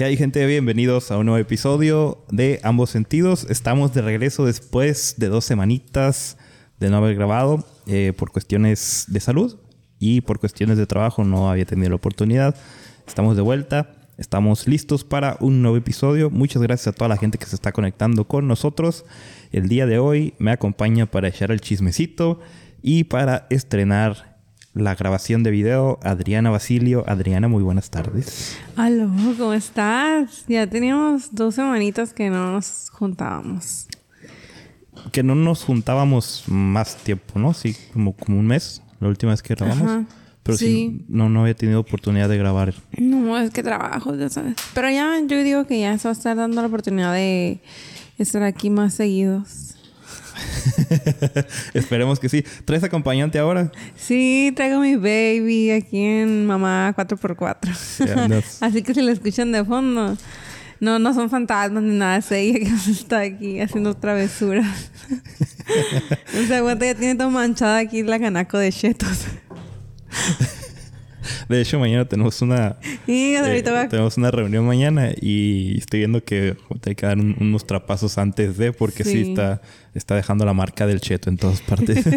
¿Qué hay gente? Bienvenidos a un nuevo episodio de Ambos Sentidos. Estamos de regreso después de dos semanitas de no haber grabado eh, por cuestiones de salud y por cuestiones de trabajo no había tenido la oportunidad. Estamos de vuelta, estamos listos para un nuevo episodio. Muchas gracias a toda la gente que se está conectando con nosotros. El día de hoy me acompaña para echar el chismecito y para estrenar la grabación de video Adriana Basilio. Adriana, muy buenas tardes. Aló, ¿cómo estás? Ya teníamos dos semanitas que no nos juntábamos. Que no nos juntábamos más tiempo, ¿no? Sí, como, como un mes, la última vez que grabamos. Ajá. Pero sí. Sí. no, no había tenido oportunidad de grabar. No, es que trabajo, ya sabes. Pero ya yo digo que ya se va a estar dando la oportunidad de estar aquí más seguidos. Esperemos que sí. ¿Traes acompañante ahora? Sí, traigo mi baby aquí en Mamá 4x4. Ya andas. Así que si la escuchan de fondo, no, no son fantasmas ni nada, es ella que está aquí haciendo travesuras. o sea, aguanta, ya tiene todo manchada aquí la canaco de chetos. De hecho, mañana tenemos una, eh, tenemos una reunión mañana y estoy viendo que hay que dar un- unos trapazos antes de porque sí, Sí. está, está dejando la marca del cheto en todas partes.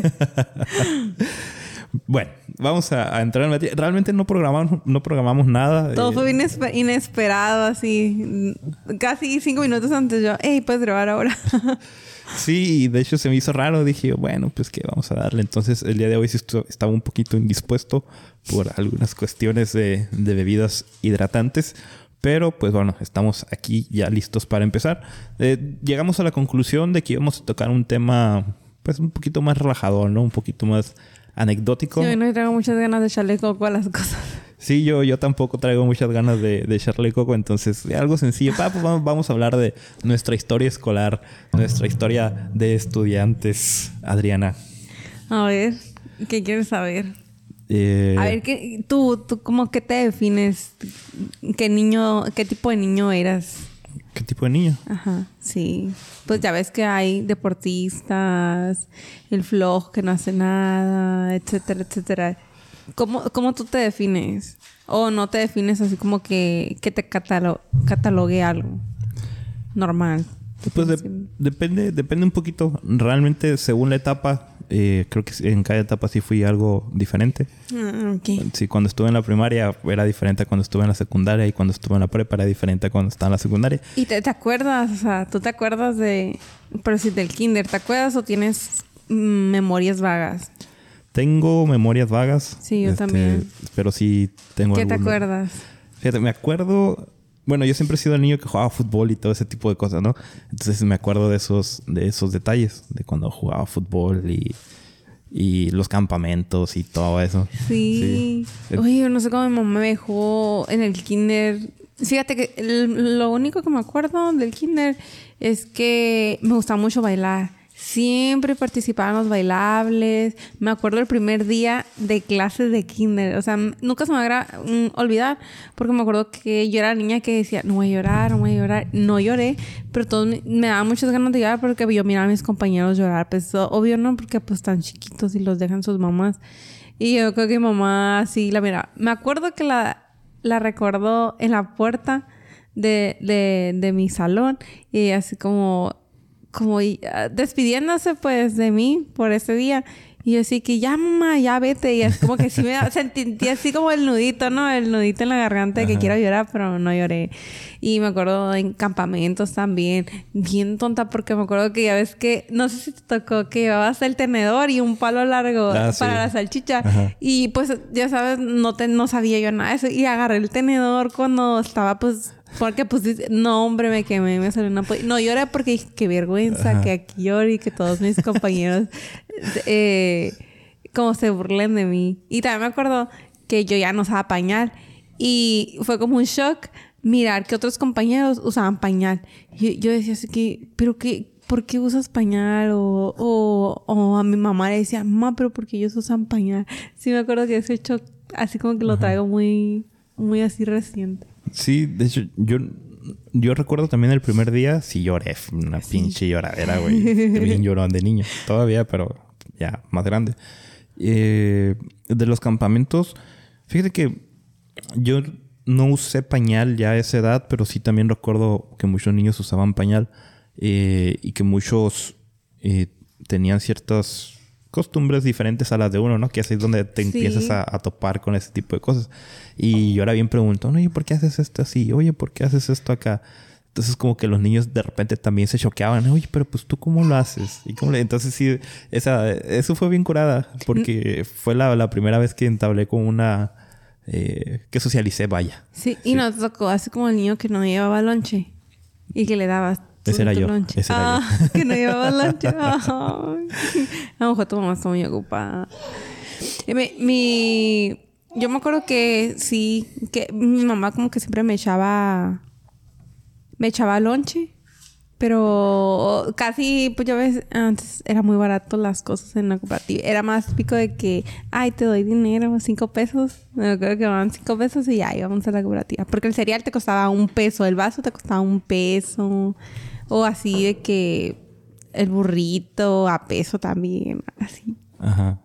bueno, vamos a, a entrar en materia. Realmente no programamos, no programamos nada. Todo eh, fue inespe- inesperado, así. Casi cinco minutos antes yo, hey, puedes grabar ahora. Sí, de hecho se me hizo raro. Dije, bueno, pues que vamos a darle. Entonces, el día de hoy sí estaba un poquito indispuesto por algunas cuestiones de, de bebidas hidratantes. Pero, pues bueno, estamos aquí ya listos para empezar. Eh, llegamos a la conclusión de que íbamos a tocar un tema, pues un poquito más relajador, ¿no? Un poquito más anecdótico. Yo no tengo muchas ganas de echarle coco a las cosas. Sí, yo, yo tampoco traigo muchas ganas de, de echarle coco, entonces algo sencillo. Pues vamos, vamos a hablar de nuestra historia escolar, nuestra historia de estudiantes, Adriana. A ver, ¿qué quieres saber? Eh, A ver, ¿qué, tú, tú, ¿cómo que te defines? ¿Qué niño, qué tipo de niño eras? ¿Qué tipo de niño? Ajá, sí. Pues ya ves que hay deportistas, el flojo que no hace nada, etcétera, etcétera. ¿Cómo, cómo tú te defines? ¿O no te defines así como que, que te catalo- catalogue algo? Normal. Pues de- depende, depende un poquito. Realmente, según la etapa, eh, creo que en cada etapa sí fui algo diferente. Ah, ok. Sí, cuando estuve en la primaria era diferente a cuando estuve en la secundaria y cuando estuve en la prepa era diferente a cuando estaba en la secundaria. ¿Y te, te acuerdas? O sea, ¿tú te acuerdas de... Pero si del kinder, ¿te acuerdas o tienes mm, memorias vagas? Tengo memorias vagas. este, Sí, yo también. Pero sí tengo ¿Qué te acuerdas? Fíjate, me acuerdo. Bueno, yo siempre he sido el niño que jugaba fútbol y todo ese tipo de cosas, ¿no? Entonces me acuerdo de esos, de esos detalles, de cuando jugaba fútbol y, y los campamentos y todo eso. Sí. Sí. Oye, yo no sé cómo mi mamá me dejó en el kinder. Fíjate que el- lo único que me acuerdo del kinder es que me gustaba mucho bailar. Siempre participaba los bailables. Me acuerdo el primer día de clases de kinder. O sea, nunca se me va a mm, olvidar. Porque me acuerdo que yo era la niña que decía, no voy a llorar, no voy a llorar. No lloré. Pero todos me, daban muchas ganas de llorar porque yo miraba a mis compañeros llorar. Pues obvio no, porque pues están chiquitos y los dejan sus mamás. Y yo creo que mi mamá sí la mira. Me acuerdo que la, la recordó en la puerta de, de mi salón. Y así como, como ah, despidiéndose pues de mí por ese día. Y yo así que ya mamá, ya vete. Y es como que sí me sentí así como el nudito, ¿no? El nudito en la garganta de que quiero llorar, pero no lloré. Y me acuerdo en campamentos también. Bien tonta porque me acuerdo que ya ves que, no sé si te tocó que llevabas el tenedor y un palo largo Ah, sí. para la salchicha. Ajá. Y pues, ya sabes, no, te, no sabía yo nada de eso. Y agarré el tenedor cuando estaba, pues, porque pues, no, hombre, me quemé, me salió una... No, lloré porque dije, qué vergüenza Ajá. que aquí llore y que todos mis compañeros, eh, como se burlen de mí. Y también me acuerdo que yo ya no usaba pañal. Y fue como un shock mirar que otros compañeros usaban pañal. Y yo decía así que, pero qué, ¿por qué usas pañal? O, o, o a mi mamá le decía, mamá, pero ¿por qué ellos usan pañal? Sí me acuerdo que ese shock, así como que lo traigo muy, muy así reciente. Sí, de hecho, yo, yo recuerdo también el primer día, sí lloré, una pinche lloradera, güey. Bien llorón de niño. Todavía, pero ya más grande. Eh, de los campamentos, fíjate que yo no usé pañal ya a esa edad, pero sí también recuerdo que muchos niños usaban pañal eh, y que muchos eh, tenían ciertas costumbres diferentes a las de uno, ¿no? Que así es donde te empiezas a, topar con ese tipo de cosas. Y yo ahora bien pregunto, oye, ¿por qué haces esto así? Oye, ¿por qué haces esto acá? Entonces como que los niños de repente también se choqueaban. Oye, pero pues tú cómo lo haces? Y cómo Entonces sí, esa, eso fue bien curada. Porque fue la, la primera vez que entablé con una... Eh, que socialicé, vaya. Sí, y nos tocó así como el niño que no llevaba lonche. Y que le dabas ese era yo. Ese era ah, que no llevaba lonche. a lo mejor tu mamá está muy ocupada. Mi, yo me acuerdo que sí, que mi mamá como que siempre me echaba, me echaba lonche. Pero casi, pues ya ves, antes era muy barato las cosas en la cooperativa. Era más pico de que, ay, te doy dinero, cinco pesos. Me acuerdo que van cinco pesos y ya íbamos a la cooperativa. Porque el cereal te costaba un peso, el vaso te costaba un peso. O así de que el burrito a peso también, así. Ajá.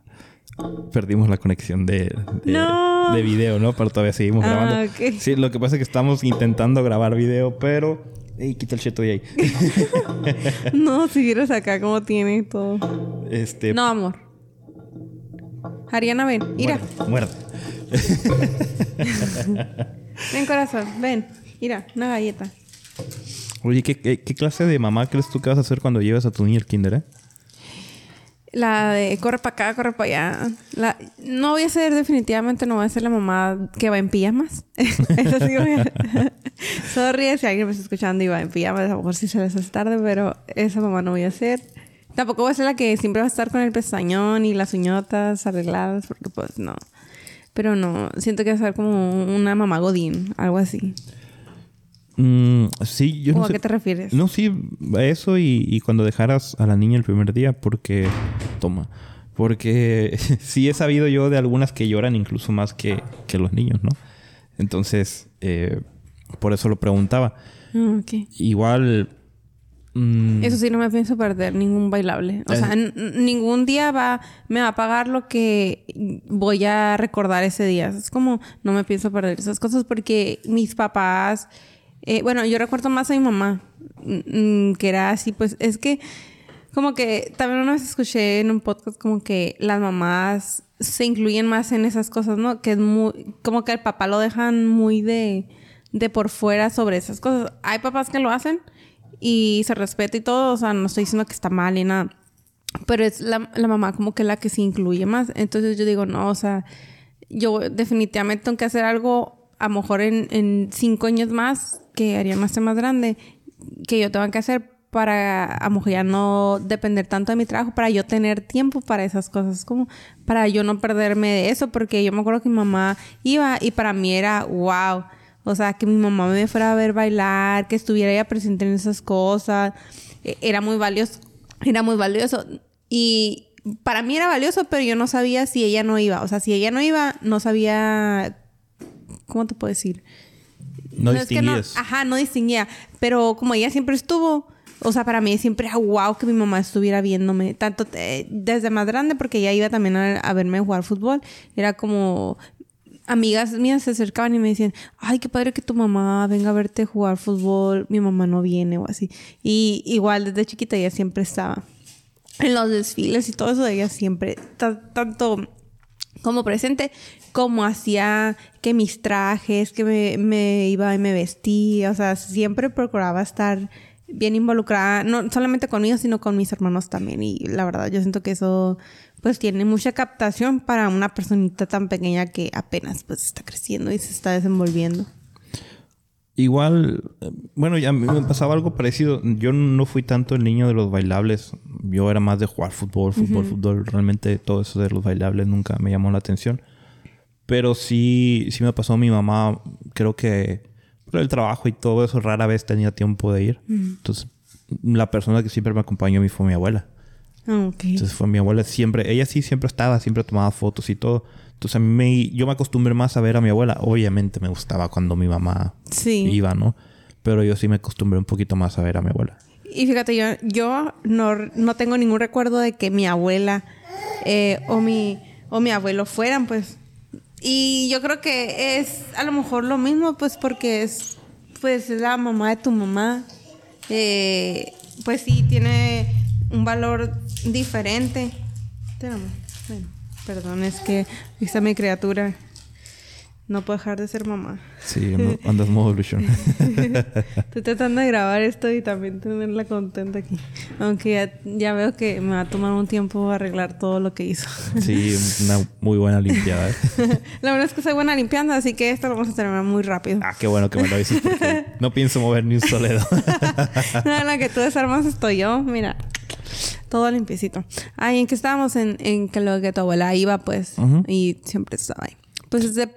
Perdimos la conexión de, de, video, ¿no? Pero todavía seguimos ah, grabando. Sí, lo que pasa es que estamos intentando grabar video, pero... Ey, quita el cheto de ahí. no, si vieras acá cómo tiene todo. Este... No, amor. Ariana, ven. Mira. Muerde. ven, corazón. Ven. Mira, una galleta. Oye, ¿qué, clase de mamá crees tú que vas a hacer cuando lleves a tu niño al kinder, eh? La de corre para acá, corre para allá. No voy a ser, definitivamente no voy a ser la mamá que va en pijamas. Eso sí voy a... Sorry si alguien me está escuchando y va en pijamas. A lo mejor sí se les hace tarde, pero esa mamá no voy a ser. Tampoco voy a ser la que siempre va a estar con el pestañón y las uñotas arregladas, porque pues no. Pero no, siento que va a ser como una mamá godín, algo así. Mm, sí, yo no ¿A qué te refieres? No, sí, a eso y, cuando dejaras a la niña el primer día, porque. Toma. Porque sí he sabido yo de algunas que lloran incluso más que, los niños, ¿no? Entonces, eh, por eso lo preguntaba. Ah, Igual. Mm, eso sí, no me pienso perder ningún bailable. O sea, ningún día va, me va a pagar lo que voy a recordar ese día. Es como, no me pienso perder esas cosas porque mis papás eh, bueno, yo recuerdo más a mi mamá, mm, que era así, pues es que como que también una vez escuché en un podcast como que las mamás se incluyen más en esas cosas, ¿no? Que es muy, como que el papá lo dejan muy de, de por fuera sobre esas cosas. Hay papás que lo hacen y se respeta y todo, o sea, no estoy diciendo que está mal y nada, pero es la, la mamá como que la que se incluye más. Entonces yo digo, no, o sea, yo definitivamente tengo que hacer algo a lo mejor en, cinco años más, que haría más más grande, que yo tengo que hacer para a lo mejor ya no depender tanto de mi trabajo, para yo tener tiempo para esas cosas, como para yo no perderme de eso, porque yo me acuerdo que mi mamá iba y para mí era wow. O sea, que mi mamá me fuera a ver bailar, que estuviera ella presente en esas cosas, e, era muy valioso, era muy valioso. Y para mí era valioso, pero yo no sabía si ella no iba. O sea, si ella no iba, no sabía ¿Cómo te puedo decir? No, distinguías. ajá, no distinguía. Pero como ella siempre estuvo, o sea, para mí siempre era wow que mi mamá estuviera viéndome. Tanto desde más grande, porque ella iba también a, verme jugar fútbol. Era como amigas mías se acercaban y me decían, ay, qué padre que tu mamá venga a verte jugar fútbol, mi mamá no viene o así. Y igual desde chiquita ella siempre estaba en los desfiles y todo eso, ella siempre, tanto como presente, como hacía que mis trajes, que me, iba y me vestía, o sea, siempre procuraba estar bien involucrada, no solamente conmigo, sino con mis hermanos también. Y la verdad, yo siento que eso pues tiene mucha captación para una personita tan pequeña que apenas pues está creciendo y se está desenvolviendo. Igual, bueno, ya me pasaba algo parecido. Yo no fui tanto el niño de los bailables. Yo era más de jugar fútbol, fútbol, fútbol. Realmente todo eso de los bailables nunca me llamó la atención. Pero sí, sí me pasó mi mamá. Creo que por el trabajo y todo eso rara vez tenía tiempo de ir. Entonces, la persona que siempre me acompañó a mí fue mi abuela. Ah, Entonces fue mi abuela siempre. Ella sí siempre estaba, siempre tomaba fotos y todo. Entonces a mí me, yo me acostumbré más a ver a mi abuela. Obviamente me gustaba cuando mi mamá iba, ¿no? Pero yo sí me acostumbré un poquito más a ver a mi abuela. Y fíjate, yo, yo no, no tengo ningún recuerdo de que mi abuela eh, o, mi, o mi abuelo fueran, pues, Y yo creo que es a lo mejor lo mismo, pues porque es, pues, es la mamá de tu mamá. Eh, pues sí, tiene un valor diferente. Bueno, perdón, es que esta mi criatura. No puedo dejar de ser mamá. Sí, andas modo ilusión. Estoy tratando de grabar esto y también tenerla contenta aquí. Aunque ya, veo que me va a tomar un tiempo arreglar todo lo que hizo. Sí, una muy buena limpiada. ¿eh? La verdad es que soy buena limpiando, así que esto lo vamos a terminar muy rápido. Ah, qué bueno que me lo dices porque no pienso mover ni un solo dedo. no, la que tú desarmas estoy yo. Mira, todo limpiecito. Ay, ¿en qué estábamos? En, en que lo que tu abuela iba, pues. Y siempre estaba ahí. Pues de,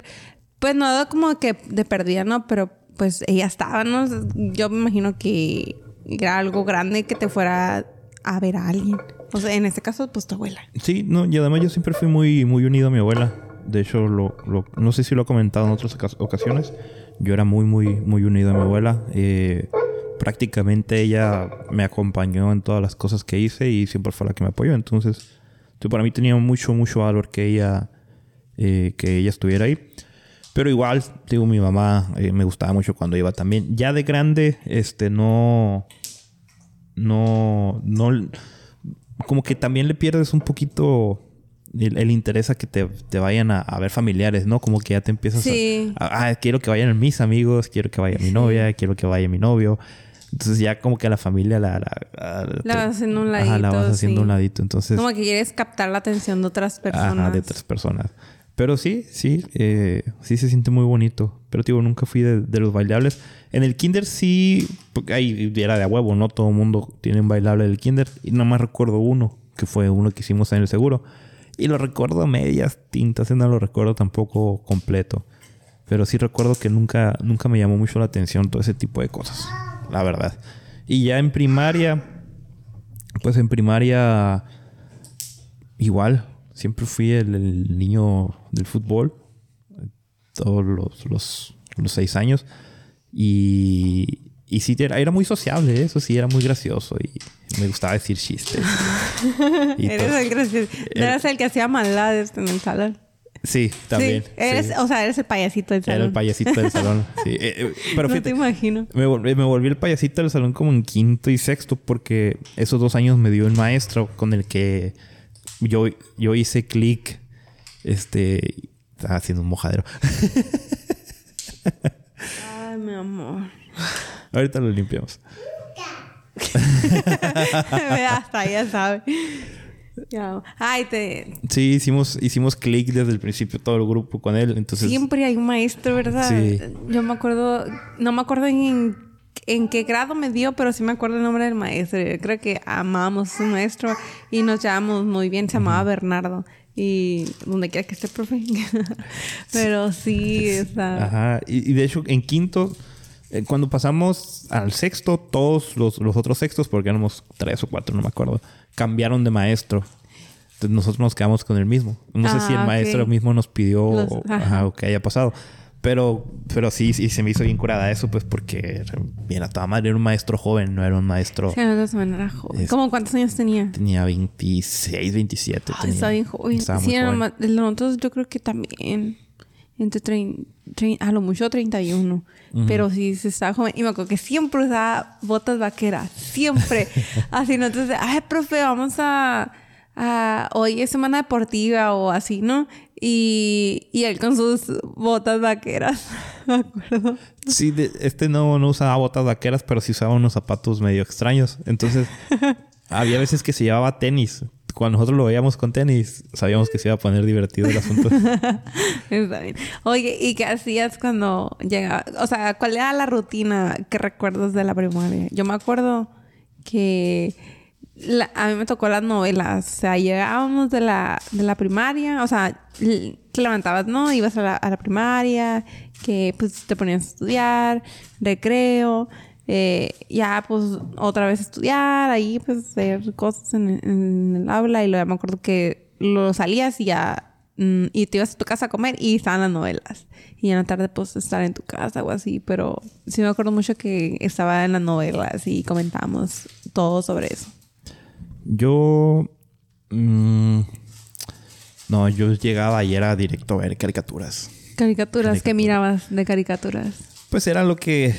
pues no como que de perdida, ¿no? Pero pues ella estaba, ¿no? Yo me imagino que era algo grande que te fuera a ver a alguien. O sea, en este caso, pues tu abuela. Sí, no, y además yo siempre fui muy, muy unido a mi abuela. De hecho, lo, no sé si lo he comentado en otras ocasiones. Yo era muy, muy, muy unido a mi abuela. Eh, prácticamente ella me acompañó en todas las cosas que hice y siempre fue la que me apoyó. Entonces, para mí tenía mucho, mucho valor que ella, eh, que ella estuviera ahí. Pero igual, digo, mi mamá eh, me gustaba mucho cuando iba también. Ya de grande, este, no. No. No. Como que también le pierdes un poquito el, interés a que te, vayan a, ver familiares, ¿no? Como que ya te empiezas a, Ah, quiero que vayan mis amigos, quiero que vaya mi novia, quiero que vaya mi novio. Entonces ya como que a la familia la... La, la vas haciendo un ladito. Ajá, la vas haciendo un ladito. Entonces... Como que quieres captar la atención de otras personas. Ajá, de otras personas. Pero sí, sí, eh, sí se siente muy bonito. Pero digo, nunca fui de, los bailables. En el kinder sí, ahí era de a huevo, ¿no? Todo el mundo tiene un bailable del kinder. Y nada más recuerdo uno, que fue uno que hicimos en el seguro. Y lo recuerdo medias tintas, no lo recuerdo tampoco completo. Pero sí recuerdo que nunca, nunca me llamó mucho la atención todo ese tipo de cosas, la verdad. Y ya en primaria, pues en primaria igual, siempre fui el, niño del fútbol, todos los, los, seis años. Y, y sí, era, era, muy sociable, eso sí, era muy gracioso y me gustaba decir chistes. eres el gracioso. Eras el que hacía maldades en el salón. Sí, también. Eres, O sea, eres el payasito del salón. Era el payasito del salón, sí. Eh, eh, pero no te imagino. Me, me, volví el payasito del salón como en quinto y sexto porque esos dos años me dio el maestro con el que yo, yo hice clic. Este. Estaba haciendo un mojadero. Ay, mi amor. Ahorita lo limpiamos. Hasta ya sabe. Ay, te... Sí, hicimos, hicimos clic desde el principio todo el grupo con él. Entonces... Siempre hay un maestro, ¿verdad? Sí. Yo me acuerdo, no me acuerdo en en qué grado me dio, pero sí me acuerdo el nombre del maestro. Yo creo que amamos a su maestro y nos llevamos muy bien. Se llamaba Bernardo. Y donde quiera que esté, profe. pero sí, está... Ajá. Y, de hecho, en quinto, eh, cuando pasamos al sexto, todos los, otros sextos, porque éramos tres o cuatro, no me acuerdo, cambiaron de maestro. Entonces nosotros nos quedamos con el mismo. No sé si el ah, maestro mismo nos pidió o que haya pasado. Pero, pero sí, sí, se me hizo bien curada eso, pues porque bien a toda madre era un maestro joven, no era un maestro. Sí, no, era joven. ¿Cómo cuántos años tenía? Tenía 26, 27. Ay, estaba bien joven. Estaba sí, joven. nosotros yo creo que también. Entre 30, a lo mucho 31. Pero sí, se estaba joven. Y me acuerdo que siempre usaba botas vaqueras. Siempre. así, ¿no? Entonces, ay, profe, vamos a hoy es semana deportiva o así, ¿no? Y, y él con sus botas vaqueras, me acuerdo. Sí, este no, no usaba botas vaqueras, pero sí usaba unos zapatos medio extraños. Entonces, había veces que se llevaba tenis. Cuando nosotros lo veíamos con tenis, sabíamos que se iba a poner divertido el asunto. Está bien. Oye, ¿y qué hacías cuando llegaba? O sea, ¿cuál era la rutina que recuerdas de la primaria? Yo me acuerdo que a mí me tocó las novelas. O sea, llegábamos de la, de la primaria, o sea, te levantabas, ¿no? Ibas a la, primaria, que pues te ponías a estudiar, recreo, eh, ya pues otra vez estudiar, ahí pues hacer cosas en, en el aula y luego me acuerdo que lo salías y ya mm, y te ibas a tu casa a comer y estaban las novelas. Y en la tarde pues estar en tu casa o así, pero sí me acuerdo mucho que estaba en las novelas y comentábamos todo sobre eso. Yo. Mm, No, yo llegaba y era directo a ver caricaturas. Caricaturas, ¿qué mirabas de caricaturas? Pues era lo que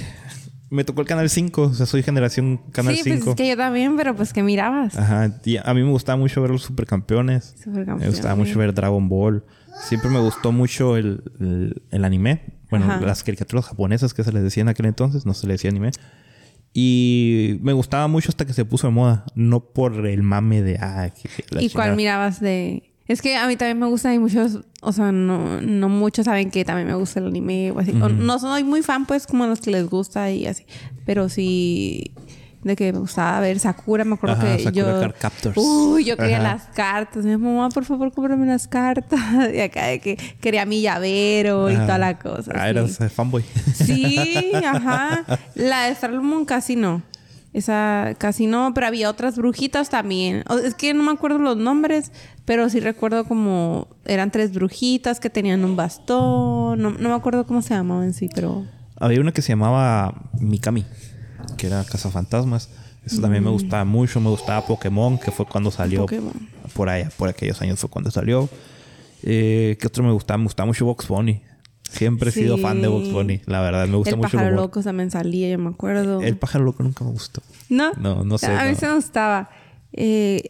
me tocó el canal 5, o sea, soy generación canal sí, 5. pues es que yo también, pero pues ¿qué mirabas? Ajá, y a mí me gustaba mucho ver los supercampeones. Supercampeones. Me gustaba mucho ver Dragon Ball. Siempre me gustó mucho el, el- el anime. Bueno, Ajá. las caricaturas japonesas que se les decía en aquel entonces, no se les decía anime. Y me gustaba mucho hasta que se puso de moda. No por el mame de... Ah, que- que ¿Y cuál mirabas de...? Es que a mí también me gusta y muchos... O sea, no, no muchos saben que también me gusta el anime o así. O no soy muy fan, pues, como los que les gusta y así. Pero sí... De que me gustaba ver Sakura. Me acuerdo Ajá, que Sakura yo... Uy, yo quería Ajá. las cartas. Mi mamá, por favor, cómprame las cartas. Y acá de que quería mi llavero y Ajá. toda la cosa. Ah, eras eh, fanboy. Sí, ajá. La de Star Moon casi no. Esa casi no, pero había otras brujitas también. O- es que no me acuerdo los nombres, pero sí recuerdo como eran tres brujitas que tenían un bastón. No, no me acuerdo cómo se llamaban en sí, pero Había una que se llamaba Mikami, que era Cazafantasmas. Eso también me gustaba mucho. Me gustaba Pokémon, que fue cuando salió. Mm. Pokémon. Por allá, por aquellos años fue cuando salió. Eh, ¿Qué otro me gustaba? Me gustaba mucho Box Bunny. Siempre he sido fan de Box Bunny. La verdad, me gusta el mucho pájaro el humor. loco también salía, yo me acuerdo. El pájaro loco nunca me gustó. ¿No? No, no sé, A mí no. sí me gustaba. Eh,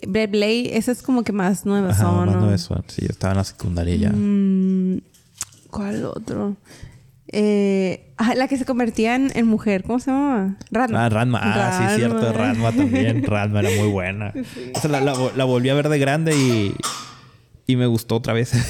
esa es como que más nueva Ajá, son, más ¿no? Sí, yo estaba en la secundaria ya. Mm, ¿Cuál otro? Eh, ah, la que se convertía en, en mujer, ¿cómo se llamaba? Ranma. Ah, Ranma. Ah, sí, cierto. Ranma también. Ranma era muy buena. Esa la, la- la volví a ver de grande y... Y me gustó otra vez.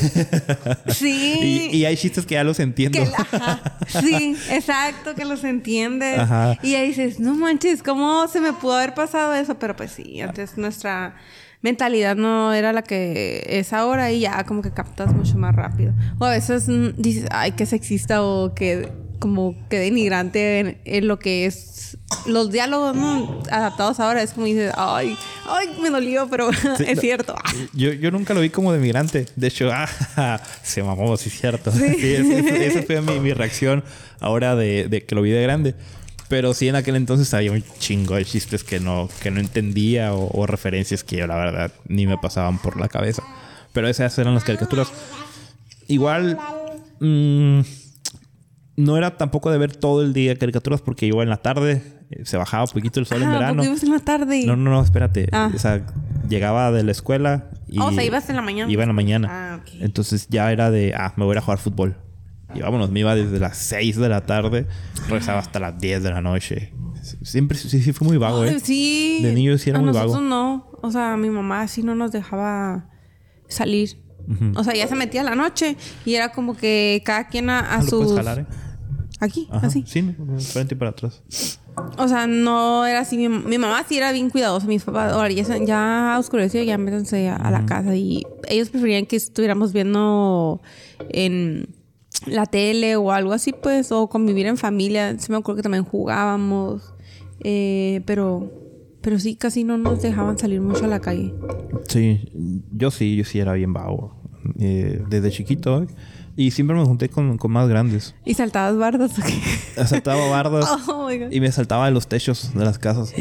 Sí. y, y hay chistes que ya los entiendo. Que ajá. Sí, exacto, que los entiendes. Ajá. Y ahí dices, no manches, ¿cómo se me pudo haber pasado eso? Pero pues sí, antes nuestra mentalidad no era la que es ahora y ya como que captas mucho más rápido. O a veces mm, dices, ay, qué sexista o que como que denigrante en, en lo que es los diálogos ¿no? adaptados ahora. Es como dices, ay, ay, me dolió, pero Sí, es cierto. Yo, yo nunca lo vi como de migrante. De hecho, ah, se mamó, sí, cierto. Sí, ese- ese- esa fue mi, mi reacción ahora de, de que lo vi de grande. Pero sí, en aquel entonces había un chingo de chistes que no, que no entendía o, o referencias que yo, la verdad, ni me pasaban por la cabeza. Pero esas eran las caricaturas. Igual, mm, no era tampoco de ver todo el día caricaturas porque igual en la tarde eh, se bajaba un poquito el sol en Ah, ¿a verano. ibas en la tarde? No, no, no, espérate. Ah. O sea, llegaba de la escuela y... Oh, o sea, ibas en la mañana. Iba en la mañana. Ah, ok. Entonces ya era de, ah, me voy a a jugar fútbol. Y vámonos, me iba desde las 6 de la tarde, regresaba hasta las 10 de la noche. Siempre, sí, sí, fue muy vago, ¿eh? Sí. De niño sí era a muy nosotros vago. no. O sea, mi mamá sí no nos dejaba salir. O sea, ya se metía la noche y era como que cada quien a, a Ah, sus... jalar, ¿eh? Aquí, Ajá. así. Sí, frente y para atrás. O sea, no era así. Mi, mi mamá sí era bien cuidadosa. Mis papás, ahora ya, se- ya oscureció, ya métanse a, a la casa. Y ellos preferían que estuviéramos viendo en la tele o algo así, pues, o convivir en familia. Sí me acuerdo que también jugábamos. Eh, pero, pero sí, casi no nos dejaban salir mucho a la calle. Sí, yo sí, yo sí era bien vago. Eh, desde chiquito. Y siempre me junté con, con más grandes. ¿Y saltabas bardas o qué? Saltaba bardas Oh my God. y me saltaba de los techos de las casas.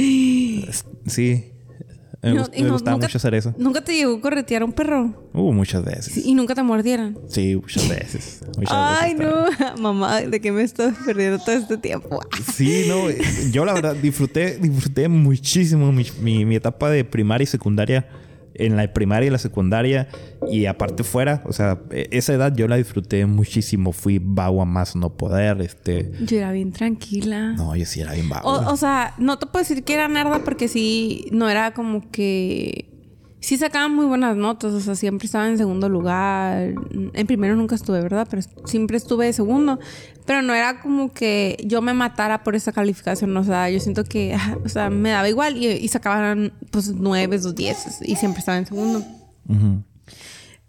Sí. Me, No, gust- y me no- gustaba nunca- mucho hacer eso. ¿Nunca te llegó a corretear un perro? Uh, muchas veces. Sí, y nunca te mordieran. Sí, muchas veces. Muchas Ay, veces no. Mamá, ¿de qué me estoy perdiendo todo este tiempo? Sí, no, yo la verdad disfruté, disfruté muchísimo mi, mi- mi etapa de primaria y secundaria. En la primaria y la secundaria y aparte fuera, o sea, e- esa edad yo la disfruté muchísimo. Fui vago a más no poder, este... Yo era bien tranquila. No, yo sí era bien vago. O, o sea, no te puedo decir que era nerda porque sí, no era como que... Sí sacaban muy buenas notas, o sea, siempre estaba en segundo lugar. En primero nunca estuve, ¿verdad? Pero siempre estuve de segundo. Pero no era como que yo me matara por esa calificación, o sea, yo siento que, ah, o sea, me daba igual y, y sacaban pues nueve o dieces y siempre estaba en segundo.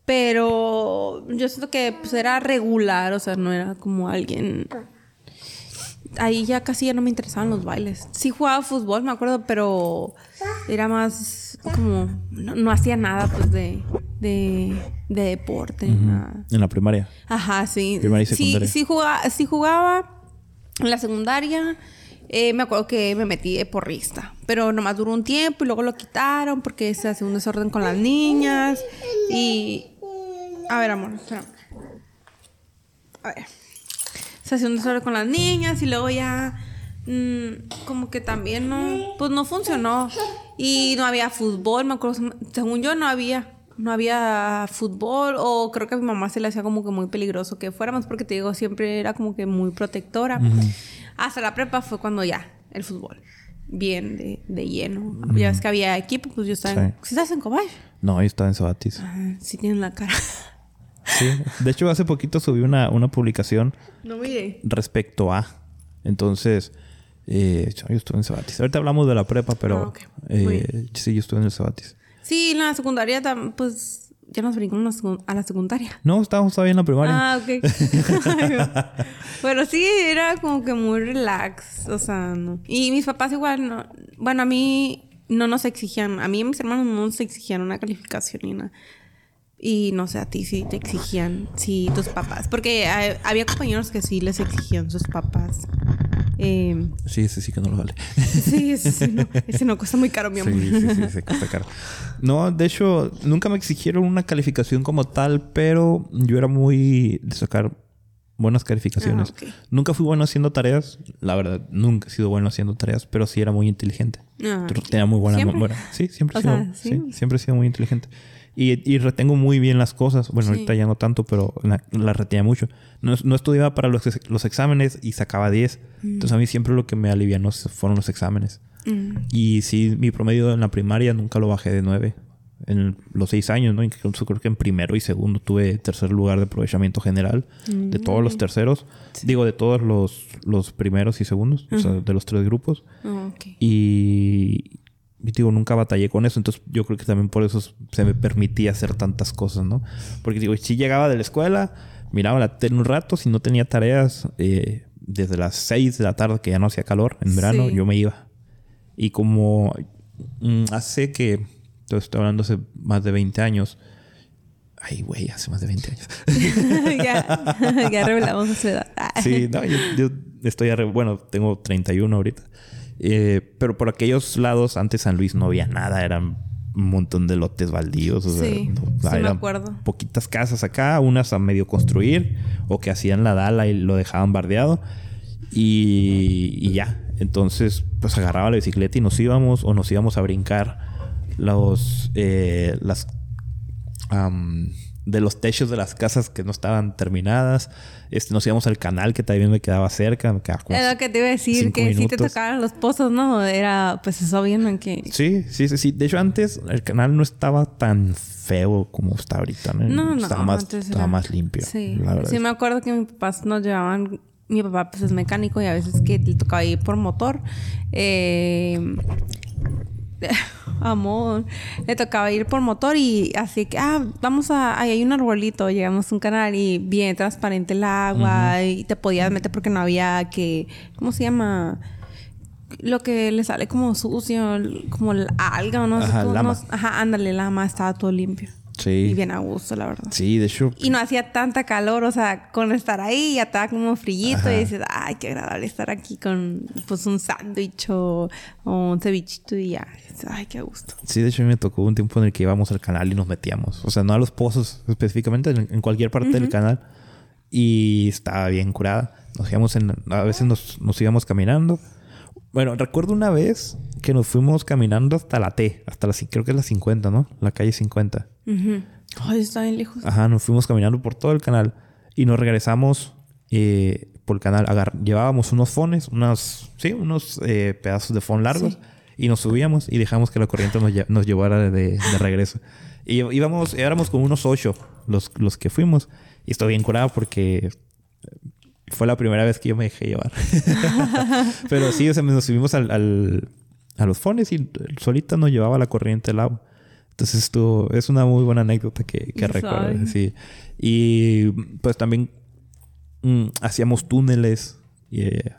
Pero yo siento que pues, era regular, o sea, no era como alguien. Ahí ya casi ya no me interesaban los bailes. Sí jugaba fútbol, me acuerdo, pero era más como. No, no hacía nada, pues, de, de, de deporte, nada. En la primaria. Ajá, sí. Primaria y sí, secundaria. sí, jugaba, sí jugaba en la secundaria. eh, me acuerdo que me metí de porrista. Pero nomás duró un tiempo y luego lo quitaron porque se hace un desorden con las niñas. Y. A ver, amor, espera. A ver. Se hacía un desorden con las niñas y luego ya. mm, como que también no. Pues no funcionó. Y no había fútbol, me acuerdo. Según yo, no había. No había fútbol. O creo que a mi mamá se le hacía como que muy peligroso que fuéramos. Porque te digo, siempre era como que muy protectora. Hasta la prepa fue cuando ya. El fútbol. Bien de, de lleno. Ya ves que había equipo, pues yo estaba. en- Sí. ¿Sí estás en Cobay? No, ahí estaba en Sabatis. Ah, sí tienen la cara. Sí. De hecho, hace poquito subí una, una publicación No respecto a. Entonces, eh, yo estuve en Sabatis. Ahorita hablamos de la prepa, pero Ah, eh, sí, yo estuve en el Sabatis. Sí, en la secundaria, pues ya nos brincamos a la segun- a la secundaria. No, estábamos todavía en la primaria. Ah, ok. Pero sí, era como que muy relax. O sea, no. Y mis papás igual, no. Bueno, a mí no nos exigían, a mí y a mis hermanos no nos exigían una calificación ni nada. Y no sé, a ti sí te exigían, sí, tus papás. Porque eh, había compañeros que sí les exigían sus papás. Eh, Sí, ese sí que no lo vale. sí, ese, sí no, ese no cuesta muy caro, mi amor. Sí, sí, sí, se cuesta caro. No, de hecho, nunca me exigieron una calificación como tal, pero yo era muy de sacar buenas calificaciones. Ah. Nunca fui bueno haciendo tareas, la verdad, nunca he sido bueno haciendo tareas, pero sí era muy inteligente. Ah, Tenía muy buena memoria. Sí, siempre O sea, sí, sí. siempre he sido muy inteligente. Y, y retengo muy bien las cosas. Bueno, Sí. ahorita ya no tanto, pero la, la retenía mucho. No, no estudiaba para los, los exámenes y sacaba 10. Entonces a mí siempre lo que me alivianó fueron los exámenes. Mm. Y sí, mi promedio en la primaria nunca lo bajé de 9. En los 6 años, ¿no? Incluso creo que en primero y segundo tuve tercer lugar de aprovechamiento general de todos los terceros. Digo, de todos los, los primeros y segundos, o sea, de los tres grupos. Ah, ok. Y, y digo, nunca batallé con eso. Entonces yo creo que también por eso se me permitía hacer tantas cosas, ¿no? Porque digo, si llegaba de la escuela, miraba la tele un rato, si no tenía tareas, eh, desde las 6 de la tarde, que ya no hacía calor en verano, Sí. yo me iba. Y como mm, hace que, entonces estoy hablando hace más de 20 años. Ay, güey, hace más de 20 años. ya, ya revelamos su edad. Sí, no, yo, yo estoy arre- bueno, tengo 31 ahorita. Eh, pero por aquellos lados, antes San Luis no había nada, eran un montón de lotes baldíos. O sea, Sí, no- sí me acuerdo. Poquitas casas acá, unas a medio construir o que hacían la dala y lo dejaban bardeado. Y, y ya. Entonces, pues agarraba la bicicleta y nos íbamos o nos íbamos a brincar los, eh, las de los techos de las casas que no estaban terminadas. Este, nos íbamos al canal que también me quedaba cerca. Me quedaba como Es lo que te iba a decir, que si te minutos. tocaban los pozos, ¿no? Era, pues eso bien, que... Sí, sí, sí, sí. De hecho, antes el canal no estaba tan feo como está ahorita. No, No, no, Estaba más, antes estaba era- más limpio. Sí, la verdad. sí me acuerdo que mis papás nos llevaban... Mi papá pues es mecánico y a veces que le tocaba ir por motor. Eh... Amor, le tocaba ir por motor y así que, ah, vamos a, ahí hay un arbolito, llegamos a un canal y bien transparente el agua y te podías meter porque no había que, ¿cómo se llama? Lo que le sale como sucio, como el alga o no sé Ajá, lama. no- ajá, ándale, lama, estaba todo limpio. Y Sí. bien a gusto, la verdad. Sí, de hecho. Y no hacía tanta calor, o sea, con estar ahí ya estaba como frillito Ajá. y dices, ay, qué agradable estar aquí con pues un sándwich o, o un cevichito y ya. Ay, qué gusto. Sí, de hecho, a mí me tocó un tiempo en el que íbamos al canal y nos metíamos. O sea, no a los pozos específicamente, en, cualquier parte del canal. Y estaba bien curada. Nos íbamos en. A veces nos, nos íbamos caminando. Bueno, recuerdo una vez que nos fuimos caminando hasta la T, hasta la, creo que es la 50, ¿no? La calle 50. Ujú. Ay, está bien lejos. Ajá, nos fuimos caminando por todo el canal y nos regresamos eh, por el canal. Agar- llevábamos unos fones, unos, sí, unos eh, pedazos de fon largos y nos subíamos y dejamos que la corriente nos, lle- nos llevara de, de regreso. Y íbamos, éramos como unos ocho los, los que fuimos y estoy bien curado porque fue la primera vez que yo me dejé llevar. Pero sí, o sea, nos subimos al, al- a los fones y solita nos llevaba la corriente del agua. Entonces esto es una muy buena anécdota que, que recuerdo. Sí. Y pues también mm, hacíamos túneles. Y, eh,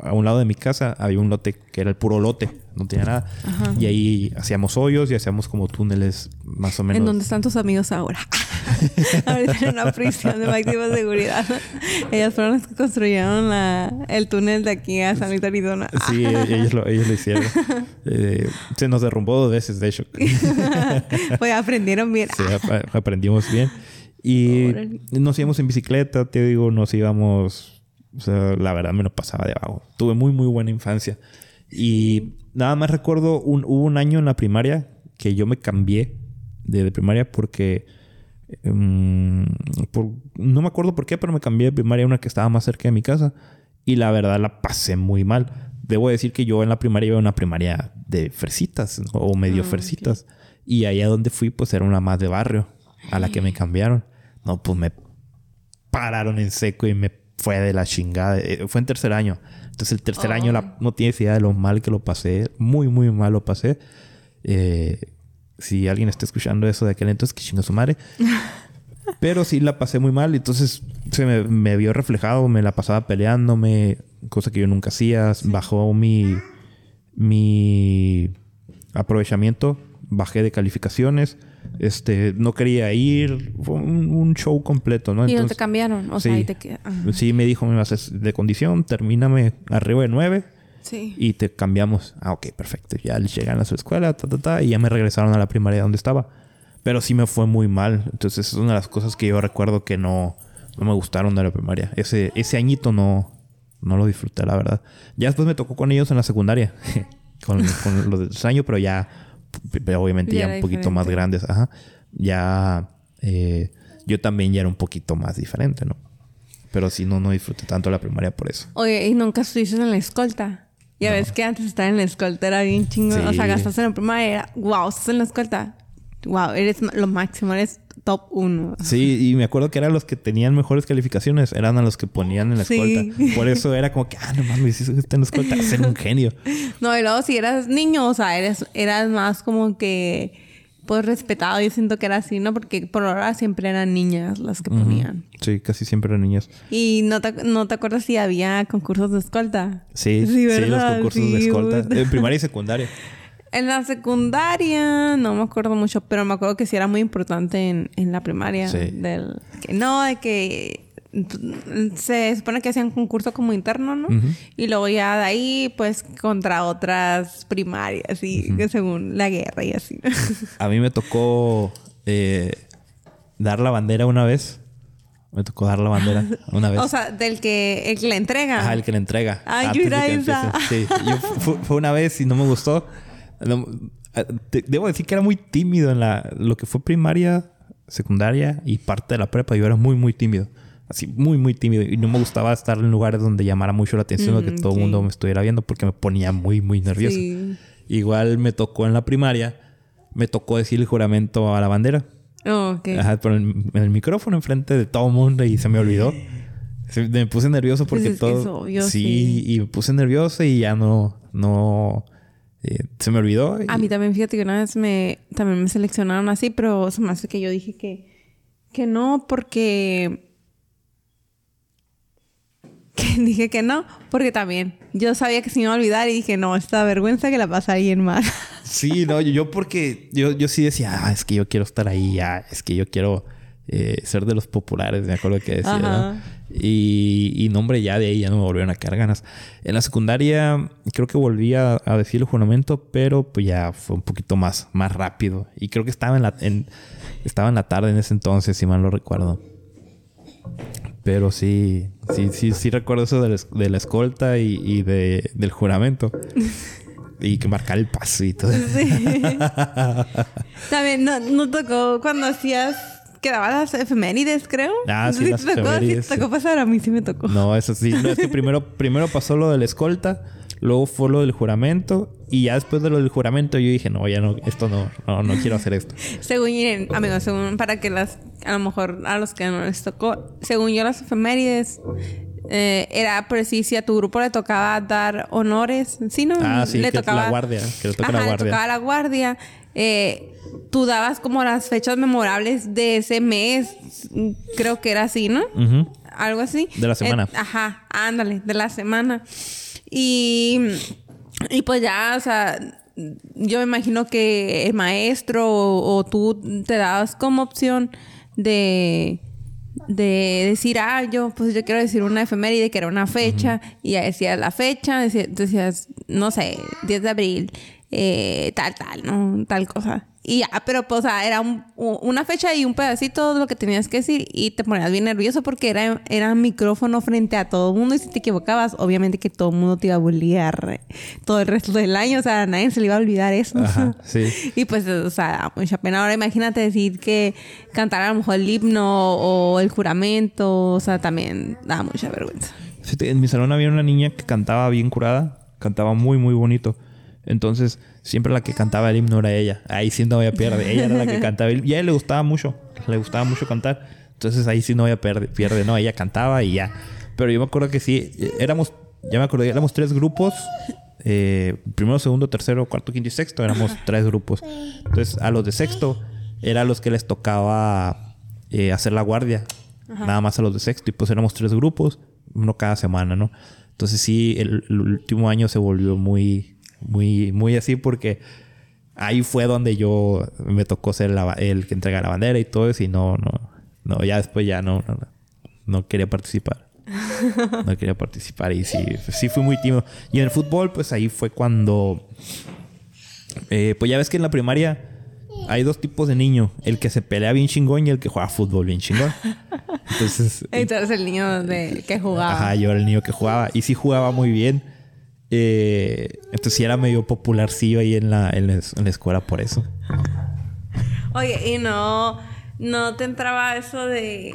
a, un lado de mi casa había un lote que era el puro lote, no tenía nada. Ajá. Y ahí hacíamos hoyos y hacíamos como túneles más o menos. ¿En dónde están tus amigos ahora? Ahorita en una prisión de máxima seguridad. Ellos fueron los que construyeron la, el túnel de aquí a San Luis, Arizona. Sí, e- ellos lo, ellos lo hicieron. Eh, se nos derrumbó dos veces, de hecho. pues aprendieron bien. Sí, ap- aprendimos bien. Y nos íbamos en bicicleta, te digo, nos íbamos. O sea, la verdad me lo pasaba de abajo. Tuve muy, muy buena infancia. Y nada más recuerdo, un, hubo un año en la primaria que yo me cambié de, de primaria porque. mm, por- no me acuerdo por qué, pero me cambié de primaria a una que estaba más cerca de mi casa. Y la verdad la pasé muy mal. Debo decir que yo en la primaria iba a una primaria de fresitas ¿no? o medio ok. fresitas. Y allá donde fui, pues era una más de barrio a la que me cambiaron. No, pues me pararon en seco y me fue de la chingada. Eh, Fue en tercer año. Entonces el tercer año la- no tienes idea de lo mal que lo pasé. Muy, muy mal lo pasé. Eh, si alguien está escuchando eso de aquel entonces, que chinga su madre. Pero sí la pasé muy mal. Entonces se me, me vio reflejado. Me la pasaba peleándome. Cosa que yo nunca hacía. Bajó mi... Mi aprovechamiento. Bajé de calificaciones. Este... No quería ir. Fue un, un show completo, ¿no? y no te Entonces- cambiaron. O sea, sí. ahí te queda. ajá. Sí, me dijo, me vas de condición, termíname arriba de nueve Sí. y te cambiamos. Ah, ok, perfecto. Ya llegan a su escuela, ta, ta, ta, y ya me regresaron a la primaria donde estaba. Pero sí me fue muy mal. Entonces es una de las cosas que yo recuerdo que no, no me gustaron de la primaria. Ese, ese añito no, no lo disfruté, la verdad. Ya después me tocó con ellos en la secundaria. con, con los de ese año, pero ya, obviamente Ya un poquito más grandes. Ajá. Ya, eh, yo también ya era un poquito más diferente, ¿no? Pero sí, no, no disfruté tanto la primaria por eso. Oye, ¿y nunca estuviste en la escolta? Ya ves que antes estar en la escolta era bien chingón. O sea, gastaste en la primaria era, wow, estás en la escolta. Wow, eres lo máximo, eres top uno. Sí, y me acuerdo que eran los que tenían mejores calificaciones, eran a los que ponían en la Sí. escolta. Por eso era como que, ah, no mames, si está en la escolta, ser un genio. No, y luego si eras niño, o sea, eres, eras más como que, pues, respetado. Yo siento que era así, ¿no? Porque por ahora siempre eran niñas las que ponían. Sí, casi siempre eran niños. Y no te, no te acuerdas si había concursos de escolta. Sí, sí, los ¿verdad? concursos de Sí, escolta. En primaria y secundaria. En la secundaria no me acuerdo mucho, pero me acuerdo que sí era muy importante en, en la primaria. Sí. Del, que no, de que se supone que hacían concurso como interno, ¿no? Y luego ya de ahí, pues, contra otras primarias y que según la guerra y así. A mí me tocó eh, dar la bandera una vez. Me tocó dar la bandera una vez. o sea, del que el que la entrega. Ajá, el que la entrega. Ay, antes yo era esa. Sí, yo fue una vez y no me gustó. Eh, debo decir que era muy tímido en la, lo que fue primaria, secundaria y parte de la prepa. Yo era muy, muy tímido. Así, muy, muy tímido. Y no me gustaba estar en lugares donde llamara mucho la atención o que Mm, todo el mundo me estuviera viendo porque me ponía muy, muy nervioso. Sí. Igual me tocó en la primaria, me tocó decir el juramento a la bandera. Oh, ok. Ajá, por el, en el micrófono enfrente de todo el mundo y se me olvidó. Se- me puse nervioso porque Pues es que todo. es obvio, sí, sí. y me puse nervioso y ya no, no, eh, se me olvidó. y- A mí también, fíjate que una vez me, también me seleccionaron así, pero se me hace que yo dije que, que no, porque... Que dije que no, porque también yo sabía que se me iba a olvidar y dije, no, esta vergüenza que la pasa alguien más. Sí, no, yo, yo porque yo, yo sí decía, ah, es que yo quiero estar ahí, ah, es que yo quiero eh, ser de los populares, me acuerdo que decía, ¿no? Y, y no, hombre, ya de ahí ya no me volvieron a quedar ganas. En la secundaria creo que volví a, a decir el juramento, pero pues ya fue un poquito más, más rápido. Y creo que estaba en la, en, estaba en la tarde en ese entonces, si mal no recuerdo. Pero sí, sí, sí, sí recuerdo eso de la, de la escolta y, y de, del juramento. y que marcar el paso y todo. También no, no tocó cuando hacías, que dabas las efemérides, creo. Ah, sí, te las tocó, efemérides, Sí, te tocó sí. pasar, a mí sí me tocó. No, eso sí. No, es que primero, primero pasó lo de la escolta, luego fue lo del juramento, y ya después de lo del juramento yo dije, no, ya no, esto no, no, no quiero hacer esto. Según Irene, amigos, según para que las, a lo mejor a los que no les tocó, según yo las efemérides, eh, era por si, si a tu grupo le tocaba dar honores, ¿sí no? Ah, sí, le que la guardia, que le toca la guardia. Le tocaba la guardia. eh, tú dabas como las fechas memorables de ese mes, creo que era así, ¿no? Algo así. De la semana. Eh, ajá, ándale, de la semana. Y, y pues ya, o sea, yo me imagino que el maestro o, o tú te dabas como opción de, de decir, ah, yo pues yo quiero decir una efeméride que era una fecha y ya decías la fecha, decías, decías, no sé, 10 de abril, eh, tal, tal, ¿no? Tal cosa. Y ya, pero pues, o sea, era un- una fecha y un pedacito de lo que tenías que decir y te ponías bien nervioso porque era, era micrófono frente a todo el mundo y si te equivocabas, obviamente que todo el mundo te iba a bullear todo el resto del año, o sea, a nadie se le iba a olvidar eso. Ajá, sí. Y pues, o sea, mucha pena. Ahora imagínate decir que cantar a lo mejor el himno o el juramento, o sea, también da mucha vergüenza. En mi salón había una niña que cantaba bien curada, cantaba muy, muy bonito. Entonces, siempre la que cantaba el himno era ella. Ahí sí no voy a perder. Ella era la que cantaba el Y a ella le gustaba mucho. Le gustaba mucho cantar. Entonces, ahí sí no voy a perder. Pierde, no. Ella cantaba y ya. Pero yo me acuerdo que sí. Éramos, ya me acuerdo, éramos tres grupos. eh, primero, segundo, tercero, cuarto, quinto y sexto. Éramos tres grupos. Entonces, a los de sexto, era a los que les tocaba eh, hacer la guardia. Nada más a los de sexto. Y pues éramos tres grupos. Uno cada semana, ¿no? Entonces sí, el, el último año se volvió muy, muy, muy así porque ahí fue donde yo me tocó ser la el que entrega la bandera y todo eso y no, no, no, ya después ya no, no, no quería participar. No quería participar y sí, sí fui muy tímido. Y en el fútbol, pues ahí fue cuando, eh, pues ya ves que en la primaria hay dos tipos de niño, el que se pelea bien chingón y el que juega fútbol bien chingón. Entonces, Entonces el niño de, que jugaba. Ajá, yo era el niño que jugaba. Y sí jugaba muy bien. Entonces sí era medio popularcillo ahí en la, en la, escuela por eso. Oye, y no, no te entraba eso de.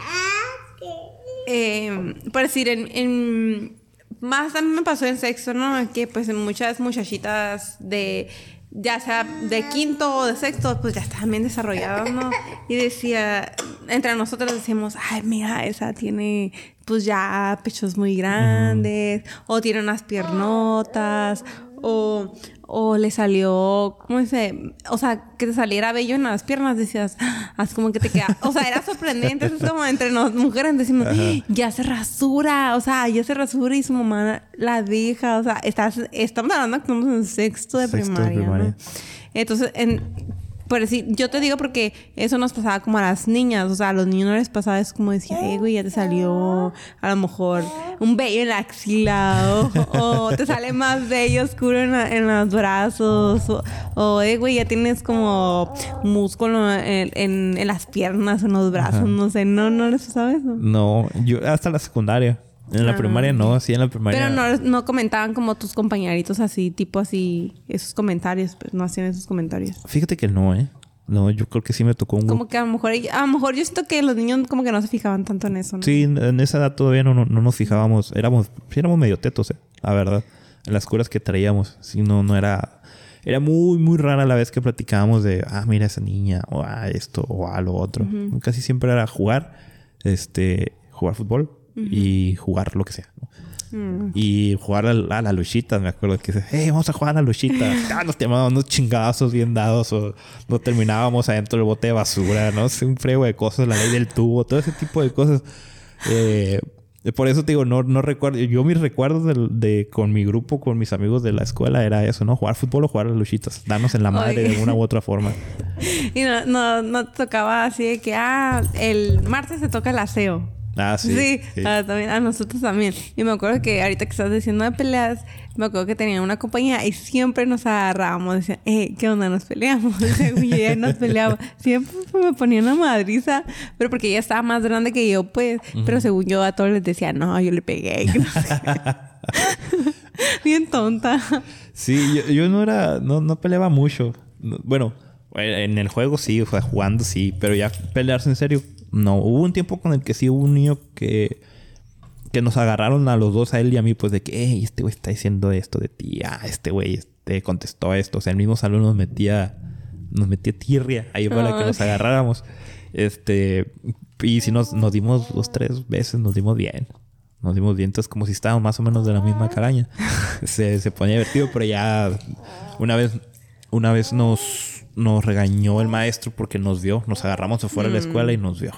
Eh, por decir, en, Más a mí me pasó en sexto, ¿no? Que pues muchas muchachitas de. Ya sea de quinto o de sexto, pues ya estaban bien desarrolladas, ¿no? Y decía. Entre nosotros decíamos, ay, mira, esa tiene. Pues ya pechos muy grandes. O tiene unas piernotas. O, o le salió, ¿cómo dice? O sea, que te saliera bello en las piernas, decías, así como que te queda. O sea, era sorprendente. Es como entre nos mujeres decimos, ya se rasura, o sea, ya se rasura y su mamá la deja. O sea, estás, estamos hablando que estamos en sexto de Sexto de primaria. ¿no? primaria. Entonces, en, por decir, yo te digo porque eso nos pasaba como a las niñas, o sea, a los niños no les pasaba, es como decía, eh, güey, ya te salió a lo mejor un vello en la axila, o, o te sale más vello oscuro en, la- en los brazos, o, o, eh, güey, ya tienes como músculo en, en- en las piernas, en los brazos, no sé, no, no les pasaba eso. No, yo hasta la secundaria. En la Ah, primaria no, sí, en la primaria. Pero no, no comentaban como tus compañeritos así, tipo así, esos comentarios, pues no hacían esos comentarios. Fíjate que no, ¿eh? No, yo creo que sí me tocó un Como que a lo mejor, a lo mejor yo siento que los niños como que no se fijaban tanto en eso, ¿no? Sí, en esa edad todavía no, no, no nos fijábamos. Éramos, sí éramos medio tetos, eh, la verdad. En las curas que traíamos. Sí, no, no era. Era muy, muy rara la vez que platicábamos de, ah, mira esa niña, o ah, esto, o ah, lo otro. Casi siempre era jugar, este, jugar fútbol y jugar lo que sea. ¿no? Mm. Y jugar a, la- la luchita, me acuerdo que, hey, vamos a jugar a la luchita. Ah, nos terminábamos unos chingazos bien dados o nos terminábamos adentro del bote de basura, ¿no? un frego de cosas, la ley del tubo, todo ese tipo de cosas. Eh, por eso te digo, no, no recuerdo. Yo mis recuerdos de, con mi grupo, con mis amigos de la escuela, era eso, ¿no? Jugar fútbol o jugar a las luchitas. Darnos en la madre Oye. de una u otra forma. Y no, no, no tocaba así de que, ah, el martes se toca el aseo. Ah, sí. Sí, sí. ah, también, a nosotros también. Y me acuerdo que ahorita que estás diciendo de peleas, me acuerdo que tenía una compañía y siempre nos agarrábamos. Decían, eh, ¿qué onda? Nos peleamos. Y nos peleamos. Siempre me ponía una madriza, pero porque ella estaba más grande que yo, pues. Pero según yo, a todos les decía, no, yo le pegué. que no sé. Bien tonta. Sí, yo, yo no era, no, no peleaba mucho. No- Bueno, en el juego sí, o sea, jugando sí, pero ya pelearse en serio, no. Hubo un tiempo con el que sí hubo un niño que, que nos agarraron a los dos, a él y a mí, pues de que, hey, este güey está diciendo esto de ti, ah, este güey este, contestó esto. O sea, el mismo salón nos metía, nos metía tirria ahí para que nos agarráramos. Este, y si nos, nos dimos dos, tres veces, nos dimos bien. Nos dimos bien, entonces como si estábamos más o menos de la misma calaña. se, se ponía divertido, pero ya una vez, una vez nos, nos regañó el maestro porque nos vio, nos agarramos afuera de la escuela y nos vio.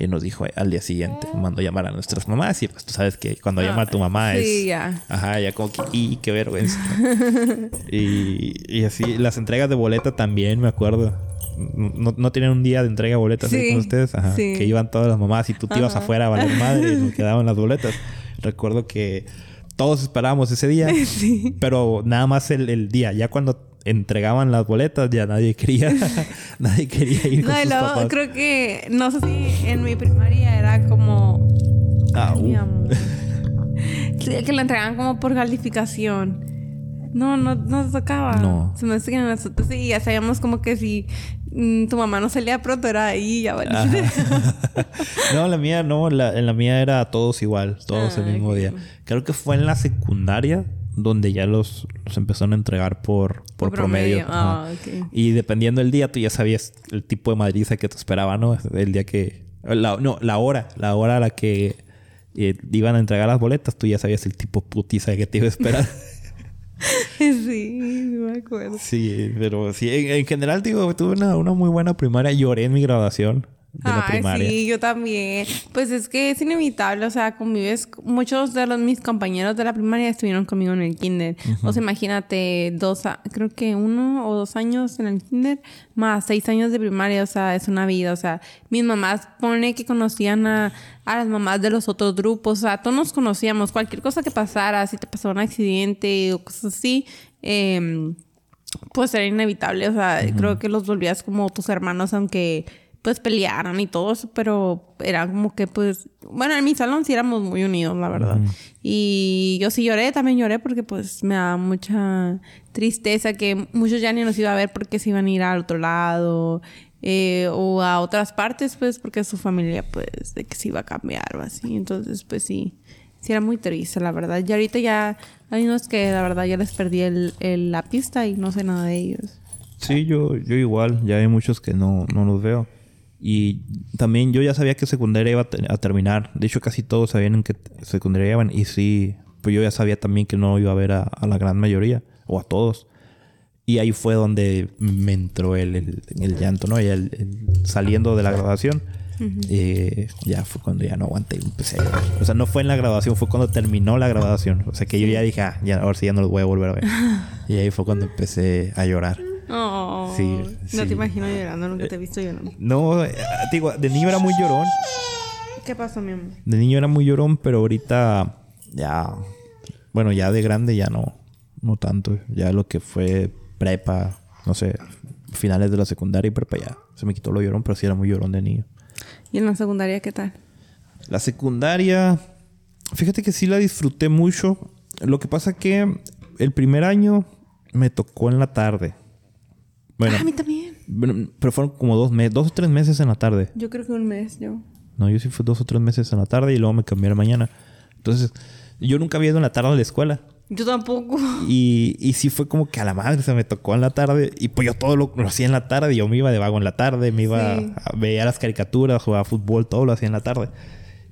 Y nos dijo al día siguiente, mandó llamar a nuestras mamás y pues tú sabes que cuando llama a tu mamá es... Sí, ya. Ajá, ya como que, y qué vergüenza. y, y así, las entregas de boleta también, me acuerdo. No, no tienen un día de entrega de boletas ahí Sí, con ustedes, Ajá, sí. que iban todas las mamás y tú te ibas afuera a valer madre y nos quedaban las boletas. Recuerdo que todos esperábamos ese día, Sí. pero nada más el, el día. Ya cuando entregaban las boletas ya nadie quería, nadie quería ir con No, sus luego papás. creo que, no sé si en mi primaria era como... Ah, Ay, mi uh. amor. Que la entregaban como por calificación. No, no, no nos tocaba. No. Se me hace que nosotros sí, ya sabíamos como que si mm, tu mamá no salía pronto era ahí, ya valiste. no, la mía no, la, en la mía era todos igual, todos el Ah, mismo ok. día. Creo que fue en la secundaria donde ya los, los empezaron a entregar por, por, promedio. Ah, Ajá. ok. Y dependiendo del día, tú ya sabías el tipo de madriza que te esperaba, ¿no? El día que... La, no, la hora. La hora a la que eh, iban a entregar las boletas, tú ya sabías el tipo putiza que te iba a esperar. sí, sí me acuerdo. sí, pero sí. En, en general, digo, tuve una, una muy buena primaria. Lloré en mi graduación de la Ay, primaria. sí, yo también. Pues es que es inevitable, o sea, convives... Muchos de los, mis compañeros de la primaria estuvieron conmigo en el kinder. O sea, imagínate, dos... a- Creo que uno o dos años en el kinder, más seis años de primaria, o sea, es una vida. O sea, mis mamás pone que conocían a, a las mamás de los otros grupos. O sea, todos nos conocíamos. Cualquier cosa que pasara, si te pasaba un accidente o cosas así... em, pues era inevitable, o sea, creo que los volvías como tus hermanos, aunque pues pelearan y todo eso, pero era como que pues, bueno, en mi salón sí éramos muy unidos, la verdad. Y yo sí lloré, también lloré porque pues me da mucha tristeza que muchos ya ni nos iba a ver porque se iban a ir al otro lado eh, o a otras partes, pues porque su familia pues de que se iba a cambiar o así, entonces pues sí. Sí, era muy triste, la verdad. Y ahorita ya hay unos que la verdad ya les perdí el, el- la pista y no sé nada de ellos. Sí, yo, yo igual. Ya hay muchos que no, no los veo. Y también yo ya sabía que secundaria iba a, te- a terminar. De hecho, casi todos sabían en qué secundaria iban. Y sí, pues yo ya sabía también que no iba a ver a, a la gran mayoría. O a todos. Y ahí fue donde me entró el, el, el llanto, ¿no? Y el- el- saliendo de la graduación. eh, ya fue cuando ya no aguanté y empecé a llorar. O sea, no fue en la graduación, fue cuando terminó la graduación. O sea, que yo ya dije, ah, ya, ahora sí ya no los voy a volver a ver. y ahí fue cuando empecé a llorar. Oh, Sí, No sí. te imagino llorando, nunca te he visto llorando. No, eh, digo, de niño era muy llorón. ¿Qué pasó, mi amor? De niño era muy llorón, pero ahorita ya. Bueno, ya de grande ya no. No tanto. Ya lo que fue prepa, no sé, finales de la secundaria y prepa ya. Se me quitó lo llorón, pero sí era muy llorón de niño. ¿Y en la secundaria qué tal? La secundaria, fíjate que sí la disfruté mucho. Lo que pasa que el primer año me tocó en la tarde. Bueno, Ah, a mí también. pero fueron como dos meses, dos o tres meses en la tarde. Yo creo que un mes, yo. No, yo sí fui dos o tres meses en la tarde y luego me cambié a la mañana. Entonces, yo nunca había ido en la tarde a la escuela. Yo tampoco. Y, y sí fue como que a la madre se me tocó en la tarde. Y pues yo todo lo, lo hacía en la tarde. Yo me iba de vago en la tarde, me iba Sí. a ver las caricaturas, jugaba fútbol, todo lo hacía en la tarde.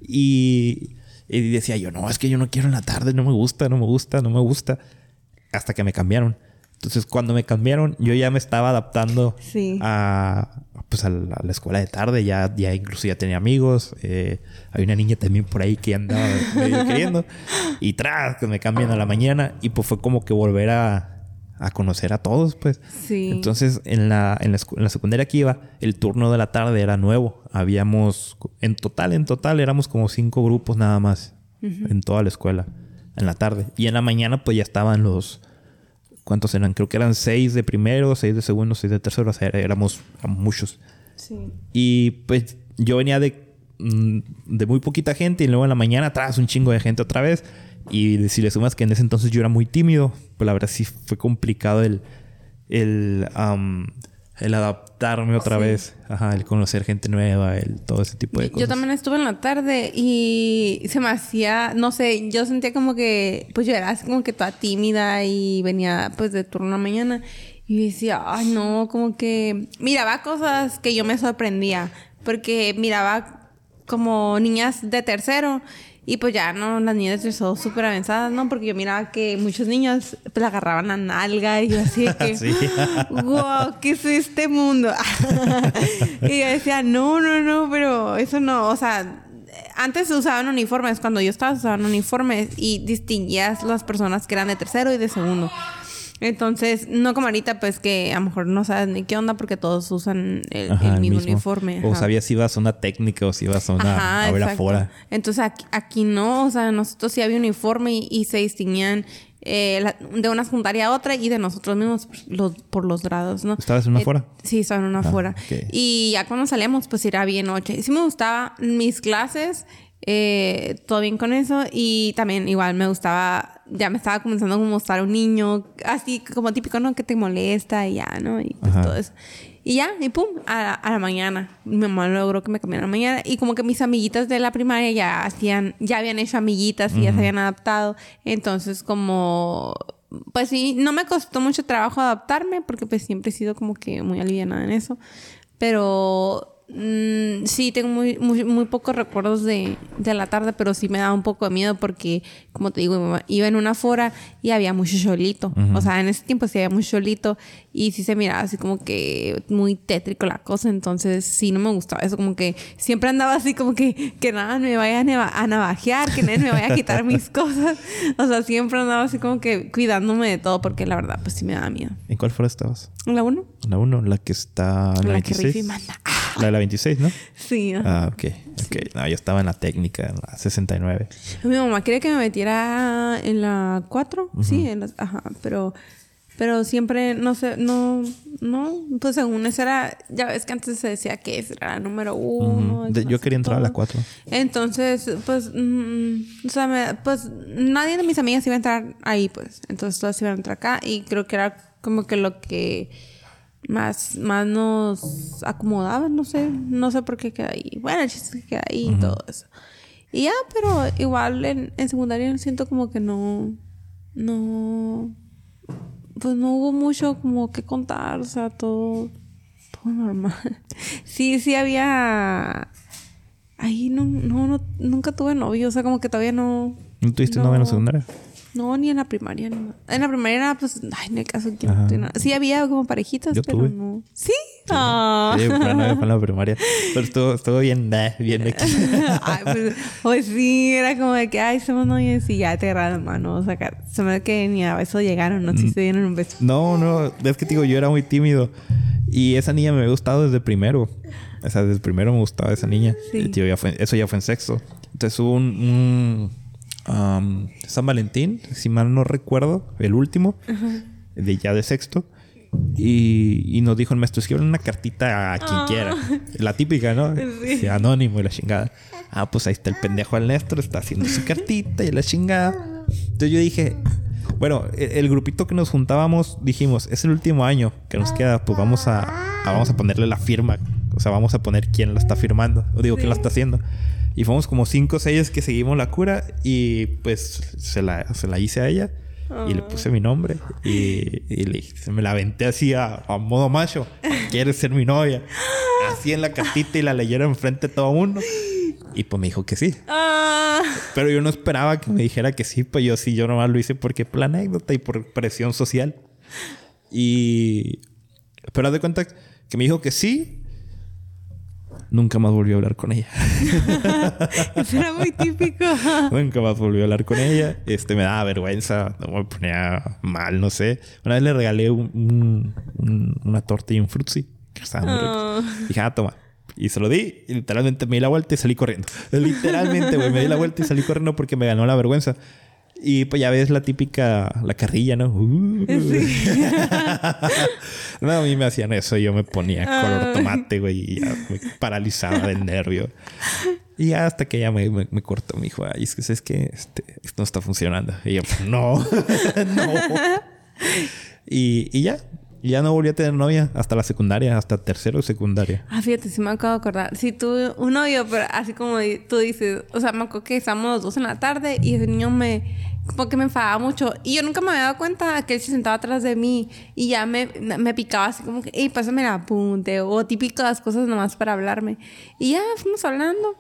Y, y decía yo, no, es que yo no quiero en la tarde, no me gusta, no me gusta, no me gusta. Hasta que me cambiaron. Entonces, cuando me cambiaron, yo ya me estaba adaptando Sí. a, pues, a, la, a la escuela de tarde. Ya, ya incluso ya tenía amigos. Eh, hay una niña también por ahí que andaba medio queriendo. Y tras, que me cambian a la mañana. Y pues fue como que volver a, a conocer a todos, pues. Sí. Entonces, en la, en, la, escu- en la secundaria que iba, el turno de la tarde era nuevo. Habíamos, en total, en total, éramos como cinco grupos nada más en toda la escuela, en la tarde. Y en la mañana, pues ya estaban los. ¿Cuántos eran? Creo que eran seis de primero, seis de segundo, seis de tercero. O sea, éramos, éramos muchos. Sí. Y pues yo venía de, mm, de muy poquita gente y luego en la mañana atrás un chingo de gente otra vez. Y si le sumas que en ese entonces yo era muy tímido, pues la verdad sí fue complicado el, el, el adaptarme otra Sí. vez. Ajá, el conocer gente nueva, el todo ese tipo de Yo cosas. también estuve en la tarde y se me hacía, no sé, yo sentía como que, pues yo era así como que toda tímida y venía pues de turno a la mañana y decía, ay no, como que miraba cosas que yo me sorprendía porque miraba como niñas de tercero y pues ya no, las niñas de tercero súper avanzadas, ¿no? Porque yo miraba que muchos niños pues la agarraban a nalga y yo así de que... Sí. wow, ¿qué es este mundo? y yo decía, no, no, no, pero eso no, o sea, antes usaban uniformes, cuando yo estaba usaban uniformes y distinguías las personas que eran de tercero y de segundo. Entonces, no como ahorita, pues que a lo mejor no sabes ni qué onda porque todos usan el, Ajá, el mismo, uniforme. O sabías si ibas a una técnica o si ibas a una Ajá, a ver afuera. Entonces aquí, aquí no, o sea, nosotros sí había uniforme y, y se distinguían eh, la- de una secundaria a otra y de nosotros mismos por los, por los grados, ¿no? ¿Estabas en una Eh, afuera? Sí, estaba en una Ah, afuera. Y ya cuando salíamos, pues era bien noche. Sí me gustaba mis clases, eh, todo bien con eso. Y también igual me gustaba, ya me estaba comenzando a gustar un niño, así como típico, ¿no? Que te molesta y ya, ¿no? Y pues Ajá. todo eso. Y ya, y pum, a la, a la mañana. Mi mamá logró que me cambiara a la mañana. Y como que mis amiguitas de la primaria ya hacían, ya habían hecho amiguitas y ya se habían adaptado. Entonces, como, pues sí, no me costó mucho trabajo adaptarme porque pues siempre he sido como que muy alivianada en eso. Pero mm, sí, tengo muy, muy, muy pocos recuerdos de, de la tarde, pero sí me daba un poco de miedo porque, como te digo, iba en una fora y había mucho cholito. O sea, en ese tiempo sí había mucho cholito y sí se miraba así como que muy tétrico la cosa. Entonces sí, no me gustaba eso. Como que siempre andaba así como que, que nada me vaya a, navajear, que nadie me vaya a quitar mis cosas. O sea, siempre andaba así como que cuidándome de todo porque la verdad, pues sí me daba miedo. ¿En cuál fuera estabas? ¿La uno? La 1, la que está en la, La que 26. Riffy manda. La de la 26, ¿no? Sí. Ah, ok. Ok. No, yo estaba en la técnica, en la 69. Mi mamá quería que me metiera en la 4, sí, en las, ajá, pero pero siempre no sé, no no, pues según eso era, ya ves que antes se decía que esa era la número uno. Yo quería entrar a la todo. 4. Entonces, pues, mm, o sea, me- pues nadie de mis amigas iba a entrar ahí, pues. Entonces todas iban a entrar acá y creo que era como que lo que más, más nos acomodaba, no sé, no sé por qué queda ahí. Bueno, el chiste que queda ahí y todo eso. Y ya, pero igual en, en secundaria siento como que no, no, pues no hubo mucho como que contar, o sea, todo, todo normal. Sí, sí había, ahí no, no, no, nunca tuve novio, o sea, como que todavía no. ¿No tuviste novia en la secundaria? No, ni en la primaria. ni nada. En la primaria era, pues, ay, en el caso que no. Sí, había como parejitas, Yo pero tuve. no. ¿Sí? Sí, pero no fue en la primaria. Pero estuvo, estuvo bien, bien X. Ay, pues, pues sí, era como de que, ay, somos novios y ya te agarraron la mano. O sea, que se me que ni a eso llegaron, no si se dieron un beso. No, no, es que te digo, yo era muy tímido. Y esa niña me había gustado desde primero. O sea, desde primero me gustaba esa niña. Sí. El tío ya fue, eso ya fue en sexto. Entonces hubo un, un, um, San Valentín, si mal no recuerdo, el último, de ya de sexto. Y, y nos dijo el maestro, escriban una cartita a quien quiera. La típica, ¿no? Sí. Sí, anónimo y la chingada. Ah, pues ahí está el pendejo al Néstor, está haciendo su cartita y la chingada. Entonces yo dije, bueno, el, el grupito que nos juntábamos, dijimos, es el último año que nos queda, pues vamos a, a- vamos a ponerle la firma. O sea, vamos a poner quién la está firmando. O digo, quién la está haciendo. Y fuimos como cinco o seis que seguimos la cura y pues se la, se la hice a ella. Y le puse mi nombre y, y le, se me la aventé así a, a modo macho. ¿Quieres ser mi novia? Así en la cartita y la leyeron enfrente de todo mundo. Y pues me dijo que sí. Ah. Pero yo no esperaba que me dijera que sí, pues yo sí, yo nomás lo hice porque por la anécdota y por presión social. Y... Pero haz de cuenta que me dijo que sí. Nunca más volvió a hablar con ella. Eso era muy típico. Nunca más volvió a hablar con ella. Este me daba vergüenza, no me ponía mal, no sé. Una vez le regalé un- un- un- una torta y un frutzi. Que estaba muy rico. Ah. Dije, ah, toma. Y se lo di y literalmente me di la vuelta y salí corriendo. Literalmente, güey, me di la vuelta y salí corriendo porque me ganó la vergüenza. Y pues ya ves la típica, la carrilla, ¿no? Uh. no, a mí me hacían eso yo me ponía color tomate, güey, y ya me paralizaba del nervio. Y ya hasta que ella me, me, me cortó, me dijo, ay, es que es que este, esto no está funcionando. Y yo, no, no. Y, y ya, y ya no volví a tener novia hasta la secundaria, hasta tercero de secundaria. Ah, fíjate, sí me acabo de acordar. Sí, tuve un novio, pero así como tú dices, o sea, me acuerdo que estábamos los dos en la tarde y ese niño me, como que me enfadaba mucho. Y yo nunca me había dado cuenta que él se sentaba atrás de mí y ya me, me picaba así como que, hey, pásame el apunte o típicas cosas nomás para hablarme. Y ya fuimos hablando.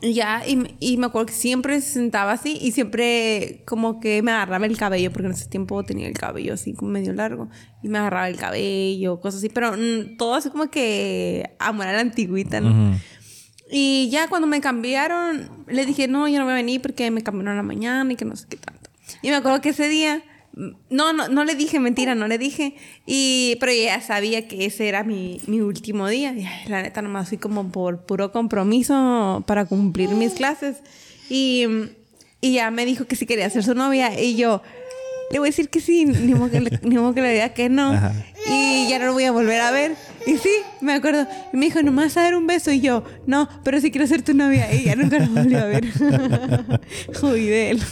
Ya, y, y me acuerdo que siempre se sentaba así y siempre como que me agarraba el cabello, porque en ese tiempo tenía el cabello así como medio largo, y me agarraba el cabello, cosas así, pero mm, todo así como que amor a la antigüita, ¿no? Ujú. Y ya cuando me cambiaron, le dije, no, yo no voy a venir porque me cambiaron a la mañana y que no sé qué tanto. Y me acuerdo que ese día, no, no, no le dije mentira, no le dije. Y, pero ya sabía que ese era mi, mi último día. Y la neta, nomás fui como por puro compromiso para cumplir mis clases. Y, y ya me dijo que si quería ser su novia. Y yo, le voy a decir que sí, ni modo que le, ni modo que le diga que no. Ajá. Y ya no lo voy a volver a ver. Y sí, me acuerdo. Y me dijo, nomás a dar un beso. Y yo, no, pero si quiero ser tu novia. Y ya nunca lo volví a ver. Uy, de él.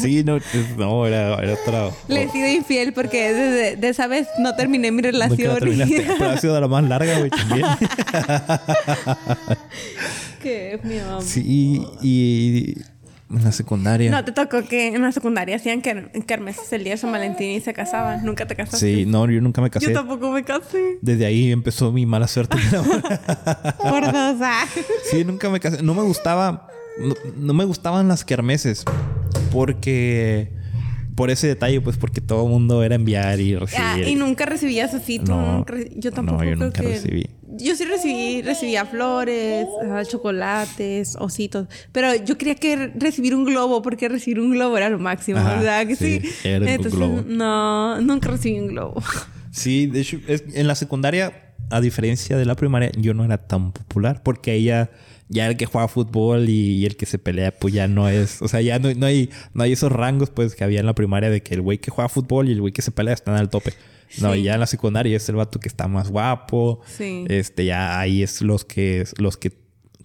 Sí, no, es- no era, era otra. Le he sido infiel porque desde de esa vez no terminé mi relación. pero ha sido de la más larga, güey, también. que mi mamá. Sí, y en la secundaria. No te tocó que en la secundaria hacían ker- kermeses el día de San Valentín y se casaban. Nunca te casaste. Sí, no, yo nunca me Yo casé. tampoco me casé. Desde ahí empezó mi mala suerte. Por dos. ah. sí, nunca me casé. No me gustaba. No, no me gustaban las kermeses. Porque. Por ese detalle, pues porque todo el mundo era enviar y recibir. Ah, y nunca recibías así. tú No. nunca re- yo tampoco. No, yo creo nunca que- recibí. Yo sí recibí, recibía flores, chocolates, ositos. Pero yo quería que re- recibir un globo, porque recibir un globo era lo máximo. Ajá, ¿Verdad que sí? sí, era un globo. No, nunca recibí un globo. Sí, de hecho, es- en la secundaria, a diferencia de la primaria, yo no era tan popular porque ella, ya el que juega fútbol y, y el que se pelea, pues ya no es, o sea, ya no, no hay, no hay esos rangos pues que había en la primaria de que el güey que juega fútbol y el güey que se pelea están al tope. No, Sí. ya en la secundaria es el vato que está más guapo. Sí. Este, ya ahí es los que, los que,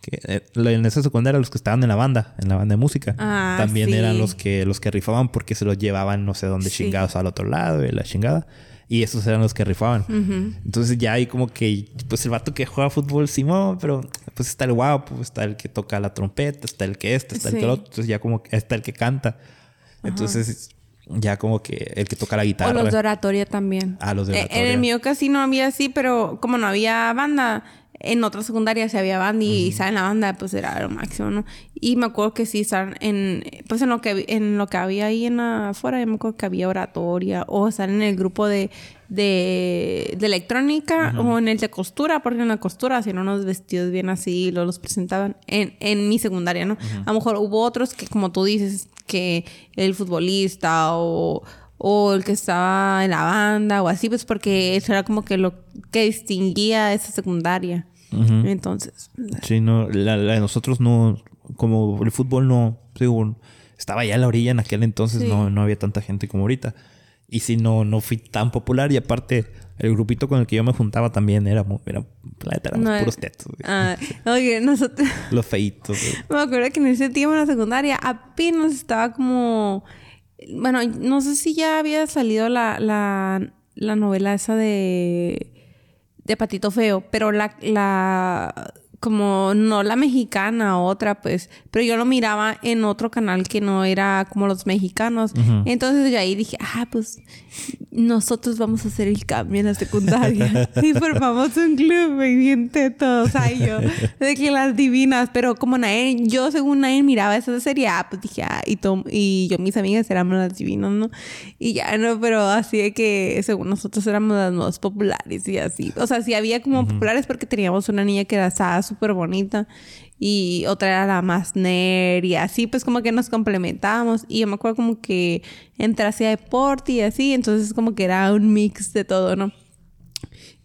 que, eh, en esa secundaria los que estaban en la banda, en la banda de música, Ah, también sí. eran los que, los que rifaban porque se los llevaban no sé dónde chingados al otro lado y la chingada. Y esos eran los que rifaban. Entonces ya hay como que, pues el vato que juega fútbol, Simón, pero pues está el guapo, está el que toca la trompeta, está el que este, está el que el otro. Entonces ya como que está el que canta. Entonces ya como que el que toca la O guitarra. los de oratoria también. Ah, los de Eh, En oratoria. el mío casi no había así, pero como no había banda, en otra secundaria sí había banda y estar en la banda pues era lo máximo, ¿no? Y me acuerdo que sí estar en pues en lo que en lo que había ahí en afuera, yo me acuerdo que había oratoria o estar en el grupo de de, de electrónica o en el de costura, porque en la costura hacían unos vestidos bien así y los presentaban en, en mi secundaria, ¿no? A lo mejor hubo otros que como tú dices que el futbolista o o el que estaba en la banda o así, pues porque eso era como que lo que distinguía esa secundaria. Entonces, Sí, no, la, la de nosotros no, como el fútbol no, digo, estaba ya a la orilla en aquel entonces, Sí. no, no había tanta gente como ahorita. Y sí, no, no fui tan popular y aparte el grupito con el que yo me juntaba también era, muy- era, éramos No, puros tetos, güey. ah, oye, nosotros, los feitos. güey. me acuerdo que en ese tiempo en la secundaria apenas estaba como, bueno, no sé si ya había salido la, la, la novela esa de, de Patito Feo, pero la, la, como no la mexicana, otra pues, pero yo lo miraba en otro canal que no era como los mexicanos. Entonces yo ahí dije, ah, pues nosotros vamos a hacer el cambio en la secundaria. y formamos un club muy bien teto, o sea, y yo, de que las divinas, pero como nadie, yo según nadie miraba esa serie, ah, pues dije, ah, y, tom- y yo, mis amigas éramos las divinas, ¿no? Y ya no, pero así de que según nosotros éramos las más populares y así. O sea, sí había como populares porque teníamos una niña que era estaba súper bonita y otra era la más nerd y así pues como que nos complementábamos y yo me acuerdo como que entré hacia deporte y así, entonces como que era un mix de todo, ¿no?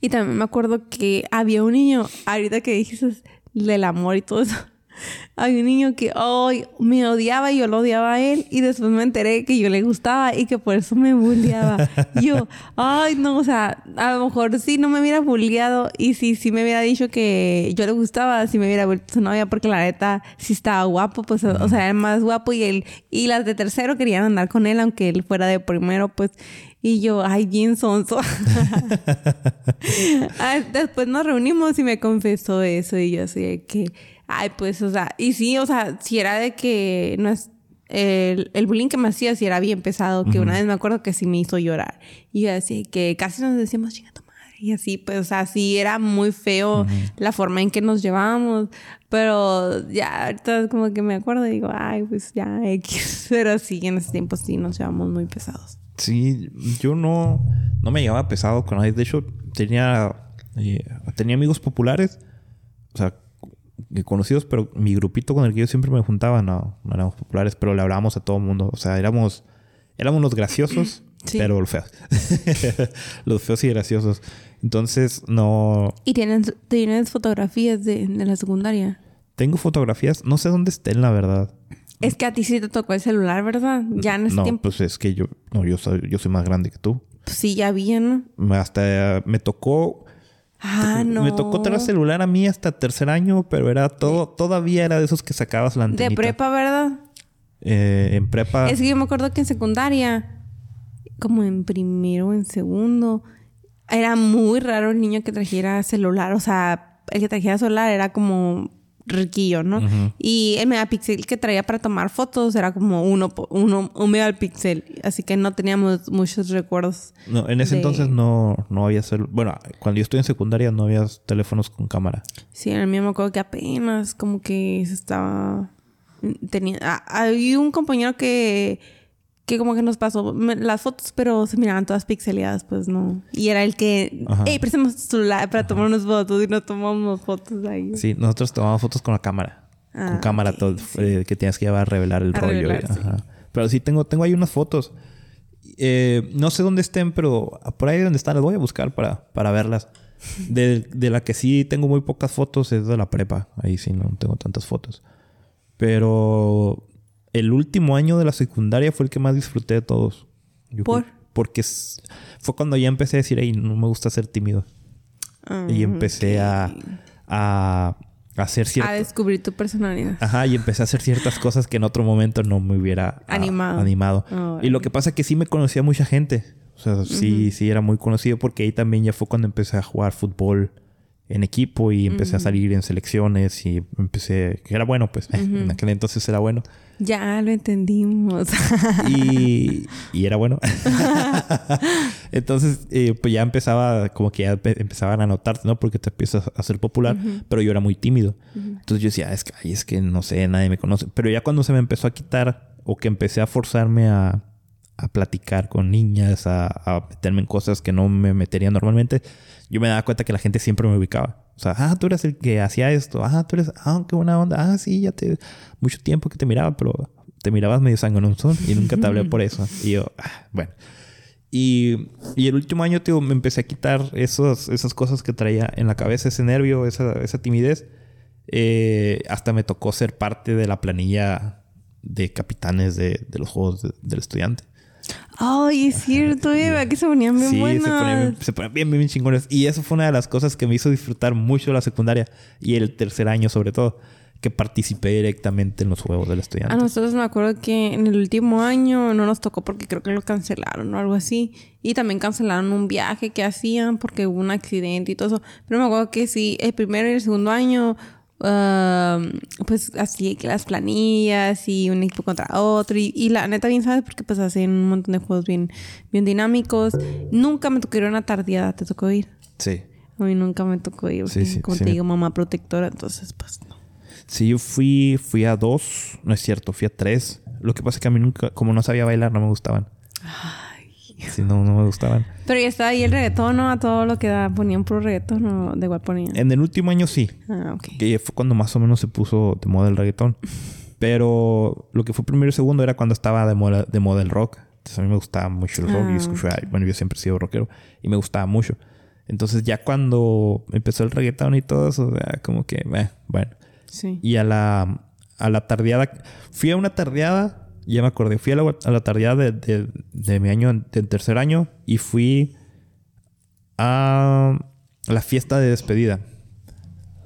Y también me acuerdo que había un niño, ahorita que dijiste del amor y todo eso, había un niño que ay, me odiaba y yo lo odiaba a él y después me enteré que yo le gustaba y que por eso me bulleaba. yo, ay, no, o sea, a lo mejor sí no me hubiera bulleado y si sí me hubiera dicho que yo le gustaba, si me hubiera vuelto su novia porque la neta sí estaba guapo, pues, o sea, era más guapo y él, y las de tercero querían andar con él aunque él fuera de primero, pues, y yo, ay, bien sonso. Ah, Después nos reunimos y me confesó eso y yo así de que, ay, pues, o sea, y sí, o sea, si era de que no es, el, el bullying que me hacía si era bien pesado, que una vez me acuerdo que sí me hizo llorar. Y yo así que casi nos decíamos, chinga tu madre. Y así, pues, o sea, sí era muy feo la forma en que nos llevábamos. Pero ya ahorita como que me acuerdo y digo, ay, pues ya X. Pero sí, en ese tiempo sí nos llevamos muy pesados. Sí, yo no, no me llevaba pesado con nadie. De hecho, tenía, eh, tenía amigos populares, o sea, eh, conocidos, pero mi grupito con el que yo siempre me juntaba no, no éramos populares, pero le hablábamos a todo el mundo. O sea, éramos, éramos los graciosos, Sí. pero los feos. los feos y graciosos. Entonces, no. ¿Y tienes, tienes fotografías de, de la secundaria? Tengo fotografías, no sé dónde estén, la verdad. Es que a ti sí te tocó el celular, ¿verdad? Ya en ese no, tiempo. pues es que yo, no, yo soy, yo soy más grande que tú. Pues sí, ya había, ¿no? Hasta me tocó Ah, no. Me tocó tener celular a mí hasta tercer año, pero era todo, todavía era de esos que sacabas la antenita. De prepa, ¿verdad? Eh, en prepa. Es que yo me acuerdo que en secundaria, como en primero o en segundo, era muy raro el niño que trajera celular. O sea, el que trajera celular era como riquillo, ¿no? Y el megapíxel que traía para tomar fotos era como uno, uno, un megapíxel. Así que no teníamos muchos recuerdos. No, en ese de- entonces no, no había celu- Bueno, cuando yo estuve en secundaria no había teléfonos con cámara. Sí, en el mío me acuerdo que apenas como que se estaba... Tenía... ah, Hay un compañero que... Que como que nos pasó me- las fotos, pero se miraban todas pixeleadas, pues no. Y era el que... Ajá. ¡Ey, prestemos tu celular para tomar unas fotos! Y nos tomamos fotos ahí. Sí, nosotros tomábamos fotos con la cámara. Ah, con cámara ok, todo, eh, que tienes que llevar a revelar el A rollo. revelar, y- ajá. Pero sí tengo, tengo ahí unas fotos. Eh, no sé dónde estén, pero por ahí donde están las voy a buscar para, para verlas. De, de la que sí tengo muy pocas fotos es de la prepa. Ahí sí no tengo tantas fotos. Pero el último año de la secundaria fue el que más disfruté de todos. Yo ¿Por? Porque fue cuando ya empecé a decir, hey, no me gusta ser tímido. Ah, Y empecé a, a, a hacer A ciertas... descubrir tu personalidad. Ajá, y empecé a hacer ciertas cosas que en otro momento no me hubiera ah, Animado. animado. Ah, y lo que pasa es que sí me conocía mucha gente. O sea, sí, sí era muy conocido porque ahí también ya fue cuando empecé a jugar fútbol en equipo y empecé a salir en selecciones y empecé... Que era bueno, pues. En aquel entonces era bueno. Ya lo entendimos. Y, y era bueno. Entonces, eh, pues ya empezaba, como que ya empe- empezaban a notarte, ¿no? Porque te empiezas a ser popular, pero yo era muy tímido. Entonces yo decía, "Ah, es que, ay, es que no sé, nadie me conoce. Pero ya cuando se me empezó a quitar o que empecé a forzarme a, a platicar con niñas, a, a meterme en cosas que no me metería normalmente, yo me daba cuenta que la gente siempre me ubicaba. O sea, ah, tú eres el que hacía esto. Ah, tú eres, ah, qué buena onda. Ah, sí, ya te, mucho tiempo que te miraba, pero te mirabas medio sangononzón y nunca te hablé por eso. Y yo, ah, bueno. Y, y el último año, tío, me empecé a quitar esos, esas cosas que traía en la cabeza, ese nervio, esa, esa timidez. Eh, hasta me tocó ser parte de la planilla de capitanes de, de los juegos de- del estudiante. Ay, es cierto, Eva, que se ponían bien Sí, se ponían, se ponían bien, bien, bien chingones. Y eso fue una de las cosas que me hizo disfrutar mucho la secundaria y el tercer año, sobre todo, que participé directamente en los juegos del estudiante. A nosotros me acuerdo que en el último año no nos tocó porque creo que lo cancelaron o algo así. Y también cancelaron un viaje que hacían porque hubo un accidente y todo eso. Pero me acuerdo que sí, el primero y el segundo año, ah, pues así que las planillas y un equipo contra otro. Y, y la neta bien sabes porque pues hacen un montón de juegos bien, bien dinámicos. Nunca me tocó ir a una tardeada, ¿te tocó ir? Sí. A mí nunca me tocó ir. Sí, sí, como sí. te digo, mamá protectora, entonces pues no. Sí, yo fui, fui a dos, no es cierto, fui a tres. Lo que pasa es que a mí nunca, como no sabía bailar, no me gustaban. Sí, no, no me gustaban. Pero ya estaba ahí el reggaetón, ¿no? A todo lo que da, ponían puro reggaetón, ¿no? De igual ponían. En el último año sí, Ah, ok. que fue cuando más o menos se puso de moda el reggaetón. Pero lo que fue primero y segundo era cuando estaba de moda, de moda el rock. Entonces a mí me gustaba mucho el rock. Ah, y escuchaba, bueno, yo siempre he sido rockero y me gustaba mucho. Entonces ya cuando empezó el reggaetón y todo eso, como que, eh, bueno. Sí. Y a la, a la tardeada, fui a una tardeada, ya me acordé, fui a la, a la tardeada de, de- de mi año, del tercer año, y fui a la fiesta de despedida.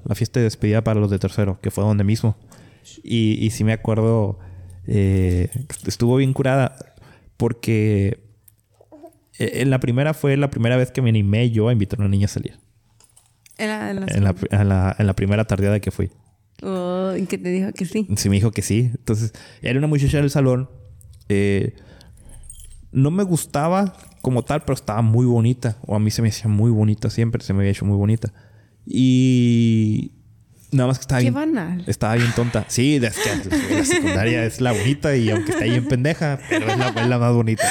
La fiesta de despedida para los de tercero, que fue donde mismo. Y, y sí me acuerdo, eh, estuvo bien curada, porque eh, en la primera fue la primera vez que me animé yo a invitar a una niña a salir. En la, en la- En la, en la- en la primera tardeada que fui. Oh, ¿y que te dijo que sí? Sí, me dijo que sí. Entonces, era una muchacha del salón. eh, no me gustaba como tal, pero estaba muy bonita. O a mí se me hacía muy bonita siempre. Se me había hecho muy bonita. Y... Nada más que estaba Qué bien... banal. Estaba bien tonta. Sí, es que la secundaria es la bonita y aunque está bien pendeja, pero es la, es la más bonita.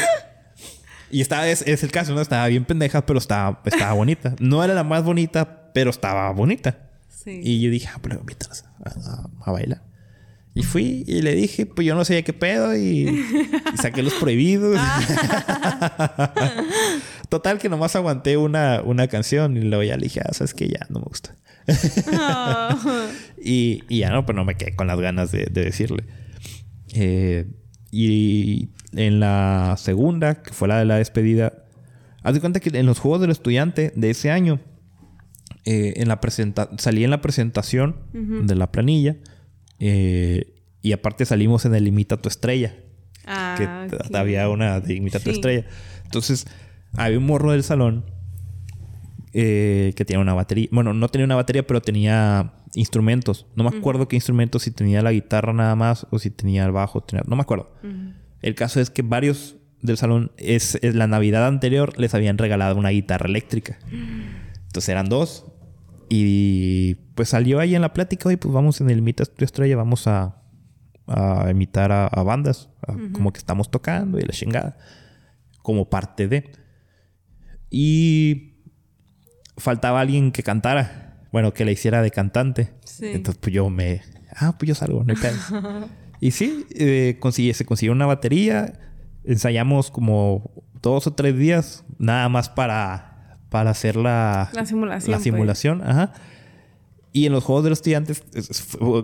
Y estaba, es, es el caso, ¿no? Estaba bien pendeja, pero estaba, estaba bonita. No era la más bonita, pero estaba bonita. Sí. Y yo dije, ah, invítalas a, a- a bailar. Y fui y le dije, pues yo no sabía qué pedo y, y saqué los prohibidos. Total que nomás aguanté una, una canción y luego ya le dije, ah, sabes que ya no me gusta. Ah. Y, y ya no, pero no me quedé con las ganas de, de decirle. Eh, y en la segunda, que fue la de la despedida, haz de cuenta que en los juegos del estudiante de ese año, eh, en la presenta salí en la presentación de la planilla eh, y aparte salimos en el Imita tu estrella. Ah, que ok. había una de Imita tu estrella. Entonces, había un morro del salón eh, que tenía una batería. Bueno, no tenía una batería, pero tenía instrumentos. No me acuerdo qué instrumentos, si tenía la guitarra nada más o si tenía el bajo. tenía- No me acuerdo. El caso es que varios del salón, es, es la Navidad anterior, les habían regalado una guitarra eléctrica. Entonces eran dos. Y pues salió ahí en la plática, oye, pues vamos en el Imita tu estrella, vamos a, a imitar a, a bandas, a- como que estamos tocando y la chingada, como parte de. Y faltaba alguien que cantara, bueno, que la hiciera de cantante. Sí. Entonces, pues yo me. Ah, pues yo salgo, no hay y sí, eh, se consiguió una batería. Ensayamos como dos o tres días, nada más para, para hacer la, La simulación, La pues. simulación, ajá. Y en los juegos de los estudiantes,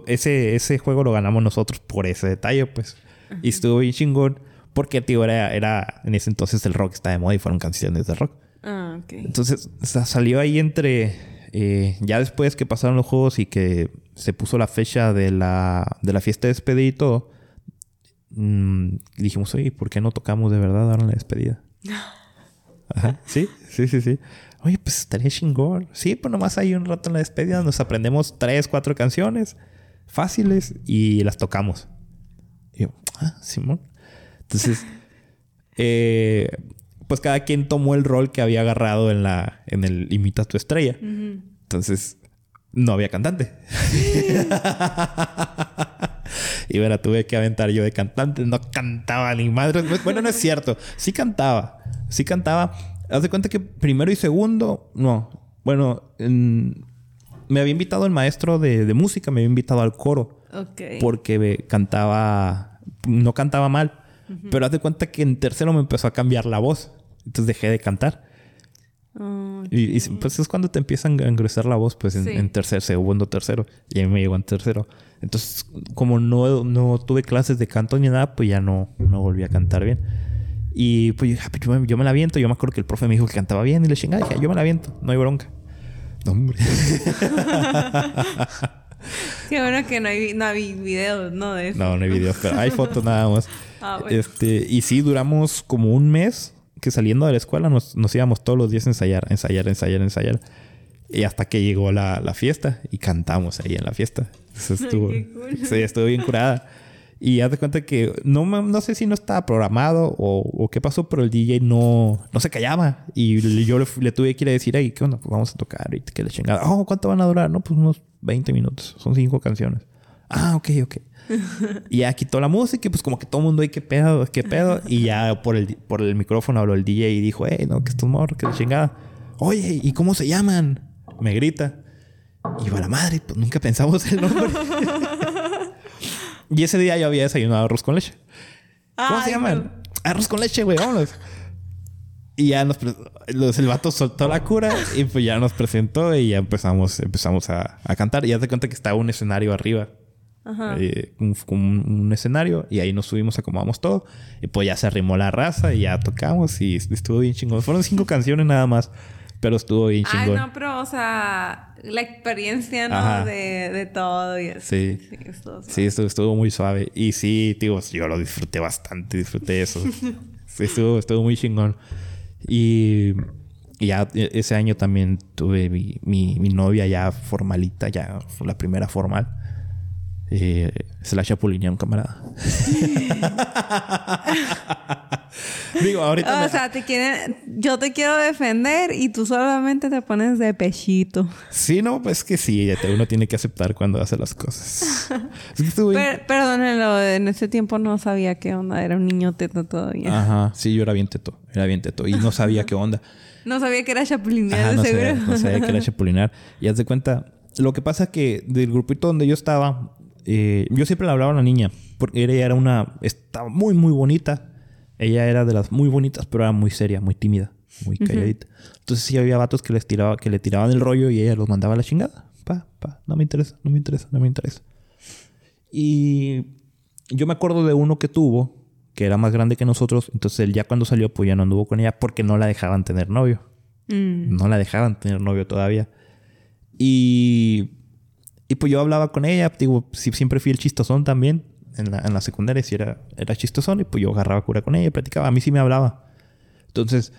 ese, ese juego lo ganamos nosotros por ese detalle, pues. Y estuvo bien chingón. Porque, tío, era, era en ese entonces el rock estaba de moda y fueron canciones de rock. Ah, ok. Entonces sa- salió ahí entre. eh, ya después que pasaron los juegos y que se puso la fecha de la, de la fiesta de despedida y todo, mm, dijimos, oye, ¿por qué no tocamos de verdad ahora en la despedida? Ajá. Sí, sí, sí, sí. Oye, pues estaría chingón. Sí, pues nomás hay un rato en la despedida. Nos aprendemos tres, cuatro canciones fáciles y las tocamos. Y yo, ah, Simón. Entonces, eh, pues cada quien tomó el rol que había agarrado en la en el imita tu estrella. Entonces, no había cantante. y bueno, tuve que aventar yo de cantante. No cantaba ni madre. Bueno, no es cierto. Sí cantaba. Sí cantaba. Haz de cuenta que primero y segundo, no. Bueno, en- me había invitado el maestro de, de música, me había invitado al coro Ok. porque cantaba, no cantaba mal, pero haz de cuenta que en tercero me empezó a cambiar la voz, entonces dejé de cantar. Y, y pues es cuando te empiezan a engrosar la voz, pues en, Sí. en tercer, segundo, tercero, y a mí me llegó en tercero. Entonces, como no, no tuve clases de canto ni nada, pues ya no, no volví a cantar bien. Y pues yo, dije, "Ah, yo, me, yo me la aviento. Yo me acuerdo que el profe me dijo que cantaba bien y le chingaba. Dije, "Ah, yo me la aviento, no hay bronca. No, hombre. Qué bueno que no hay, no hay videos, ¿no? De eso. No, no hay videos, pero hay fotos nada más. Ah, bueno. Este, y sí, duramos como un mes que saliendo de la escuela nos, nos íbamos todos los días a ensayar, ensayar, ensayar, ensayar. Y hasta que llegó la, la fiesta y cantamos ahí en la fiesta. Eso estuvo, qué cool. sí, estuvo bien curada. Y haz de cuenta que no, no sé si no estaba programado o, o qué pasó, pero el DJ no, no se callaba. Y yo le, le tuve que ir a decir, ay, ¿qué onda? Pues vamos a tocar y que le chingada. Oh, ¿cuánto van a durar? No, pues unos 20 minutos. Son cinco canciones. Ah, ok, ok. y ya quitó la música y pues como que todo el mundo, ay, qué pedo, qué pedo. Y ya por el, por el micrófono habló el DJ y dijo, hey, no, que estos morros, que la chingada. Oye, ¿y cómo se llaman? Me grita. Y va la madre, pues nunca pensamos el nombre. y ese día yo había desayunado arroz con leche. ¿Cómo se Ay, llaman? Arroz con leche, güey, vámonos. Y ya nos los, el vato soltó la cura y pues ya nos presentó y ya empezamos, empezamos a, a cantar. Y haz de cuenta que estaba un escenario arriba. Ajá. Eh, un, un- un escenario y ahí nos subimos, acomodamos todo. Y pues ya se arrimó la raza y ya tocamos y estuvo bien chingón. Fueron cinco canciones nada más, pero estuvo bien Ay, chingón. no, pero, o sea, la experiencia, ¿no? De, de todo y eso. Sí. Sí, estuvo. Sí, estuvo, estuvo muy suave. Y sí, digo, yo lo disfruté bastante, disfruté eso. sí, estuvo, estuvo muy chingón. Y, y ya e- ese año también tuve mi, mi, mi novia ya formalita, ya fue la primera formal. Eh, se la chapulinearon, camarada. digo, ahorita me- O sea, te quieren... Yo te quiero defender y tú solamente te pones de pechito. Sí, no, pues que sí, uno tiene que aceptar cuando hace las cosas. Es que Per- perdónenlo, en ese tiempo no sabía qué onda. Era un niño teto todavía. Ajá, sí, yo era bien teto, era bien teto. Y no sabía qué onda. No sabía que era chapulinear, no seguro. sabía, no sabía que era chapulinar. Y haz de cuenta, lo que pasa que del grupito donde yo estaba, eh, yo siempre le hablaba a la niña, porque ella era una, estaba muy, muy bonita. Ella era de las muy bonitas, pero era muy seria, muy tímida, muy calladita. Entonces sí había vatos que les tiraba, que le tiraban el rollo y ella los mandaba a la chingada. Pa, pa, no me interesa, no me interesa, no me interesa. Y yo me acuerdo de uno que tuvo, que era más grande que nosotros. Entonces él ya cuando salió, pues ya no anduvo con ella porque no la dejaban tener novio. Mm. No la dejaban tener novio todavía. Y, pues yo hablaba con ella. Digo, siempre fui el chistosón también. En la, en la secundaria sí era, era chistosón. Y pues yo agarraba cura con ella platicaba. A mí sí me hablaba. Entonces,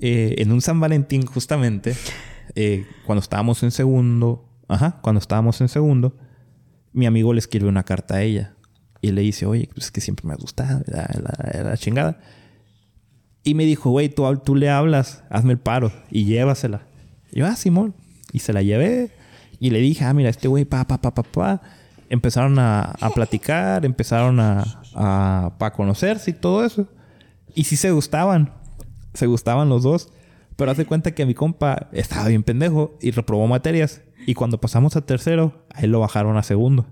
eh, en un San Valentín justamente, eh, cuando estábamos en segundo, ajá, cuando estábamos en segundo, mi amigo le escribe una carta a ella. Y le dice, oye, pues es que siempre me ha gustado, la, la- la chingada. Y me dijo, güey, tú, tú le hablas, hazme el paro y llévasela. Y yo, ah, Simón. Y se la llevé. Y le dije, ah, mira, este güey, pa, pa, pa, pa, pa. Empezaron a, a platicar, empezaron a, a, pa conocerse y todo eso. Y sí se gustaban. Se gustaban los dos. Pero hace cuenta que mi compa estaba bien pendejo y reprobó materias. Y cuando pasamos a tercero, a él lo bajaron a segundo.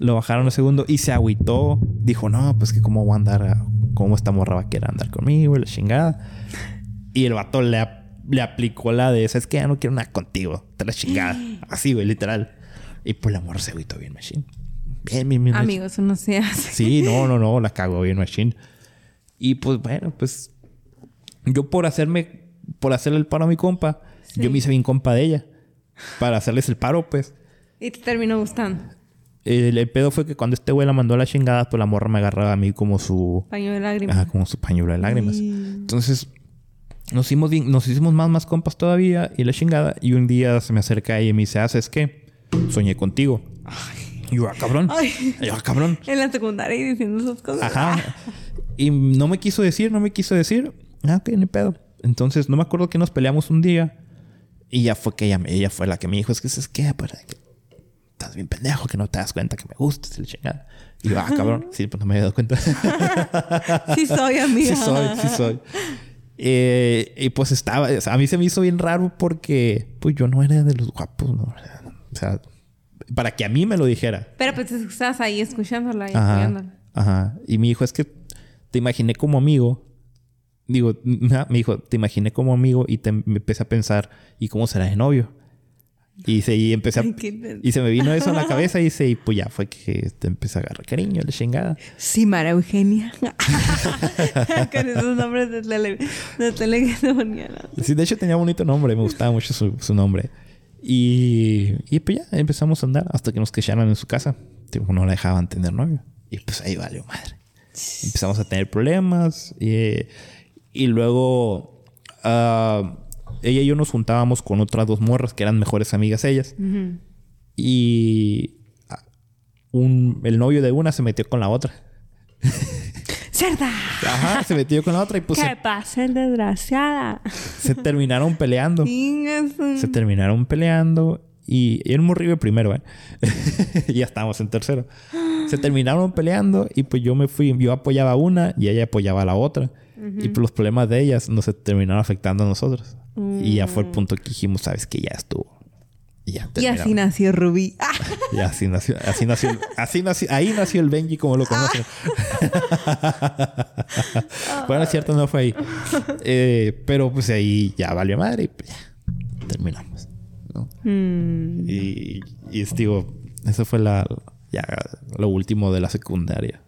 Lo bajaron a segundo y se agüitó. Dijo, no, pues que cómo voy a andar, a- cómo esta morra va a querer andar conmigo, la chingada. Y el vato le, le aplicó la de esa, es que ya no quiero nada contigo, te la chingada. Así, güey, literal. Y pues la morra se agüitó bien, machine. Bien, bien, bien. Amigo, eso no se hace. Sí, no, no, no, la cagó bien, machine. Y pues bueno, pues yo por hacerme, por hacerle el paro a mi compa, yo me hice bien compa de ella. Para hacerles el paro, pues. Y te terminó gustando. El, el pedo fue que cuando este güey la mandó a la chingada, pues la morra me agarraba a mí como su... Paño de lágrimas. Ajá, como su pañuelo de lágrimas. Y- Entonces, nos hicimos, bien- nos hicimos más, más compas todavía y la chingada. Y un día se me acerca y me dice, ¿haces qué? Soñé contigo. Y yo, ah, cabrón. Ay. Yo, ah, cabrón. En la secundaria y diciendo esas cosas. Ajá. Y no me quiso decir, no me quiso decir. Ah, ok, ni pedo. Entonces, no me acuerdo que nos peleamos un día. Y ya fue que ella, ella fue la que me dijo, es que es que, para que estás bien pendejo, que no te das cuenta que me gustas y la chingada. Y yo, ah, cabrón. Sí, pues no me había dado cuenta. Sí soy amiga. sí soy, sí soy. Eh, y pues estaba, o sea, a mí se me hizo bien raro porque pues yo no era de los guapos, ¿no? O sea, para que a mí me lo dijera. Pero pues estás ahí escuchándola y Ajá, ajá. Y me dijo, es que te imaginé como amigo. Digo, me dijo, te imaginé como amigo y te, me empecé a pensar, ¿y cómo será de novio? Y, se, y empecé a- y se me vino eso en la cabeza y, se, y pues ya fue que te empecé a agarrar cariño, la chingada. Sí, Mara Eugenia. Con esos nombres de tele, de. Sí, de hecho tenía bonito nombre, me gustaba mucho su, su nombre. Y, y pues ya empezamos a andar hasta que nos quedaron en su casa. Tipo, no la dejaban tener novio. Y pues ahí valió madre. Empezamos a tener problemas. Y, y luego ah, ella y yo nos juntábamos con otras dos morras que eran mejores amigas ellas. Y ah, un, el novio de una se metió con la otra. ¡Cerda! Ajá, se metió con la otra y pues ¿Qué pasa, desgraciada? se terminaron peleando. Se terminaron peleando y y un morrillo primero, ¿eh? y ya estábamos en tercero. Se terminaron peleando y pues yo me fui, yo apoyaba a una y ella apoyaba a la otra. Y pues los problemas de ellas nos terminaron afectando a nosotros. Y ya fue el punto que dijimos, sabes que ya estuvo. Y ya Y así nació Rubí. ¡Ah! Y así nació, así nació, así nació, ahí nació el Benji como lo conocen. bueno, es cierto, no fue ahí. Eh, pero pues ahí ya valió madre y pues ya terminamos. ¿no? Mm. Y, y digo, eso fue la, ya, lo último de la secundaria.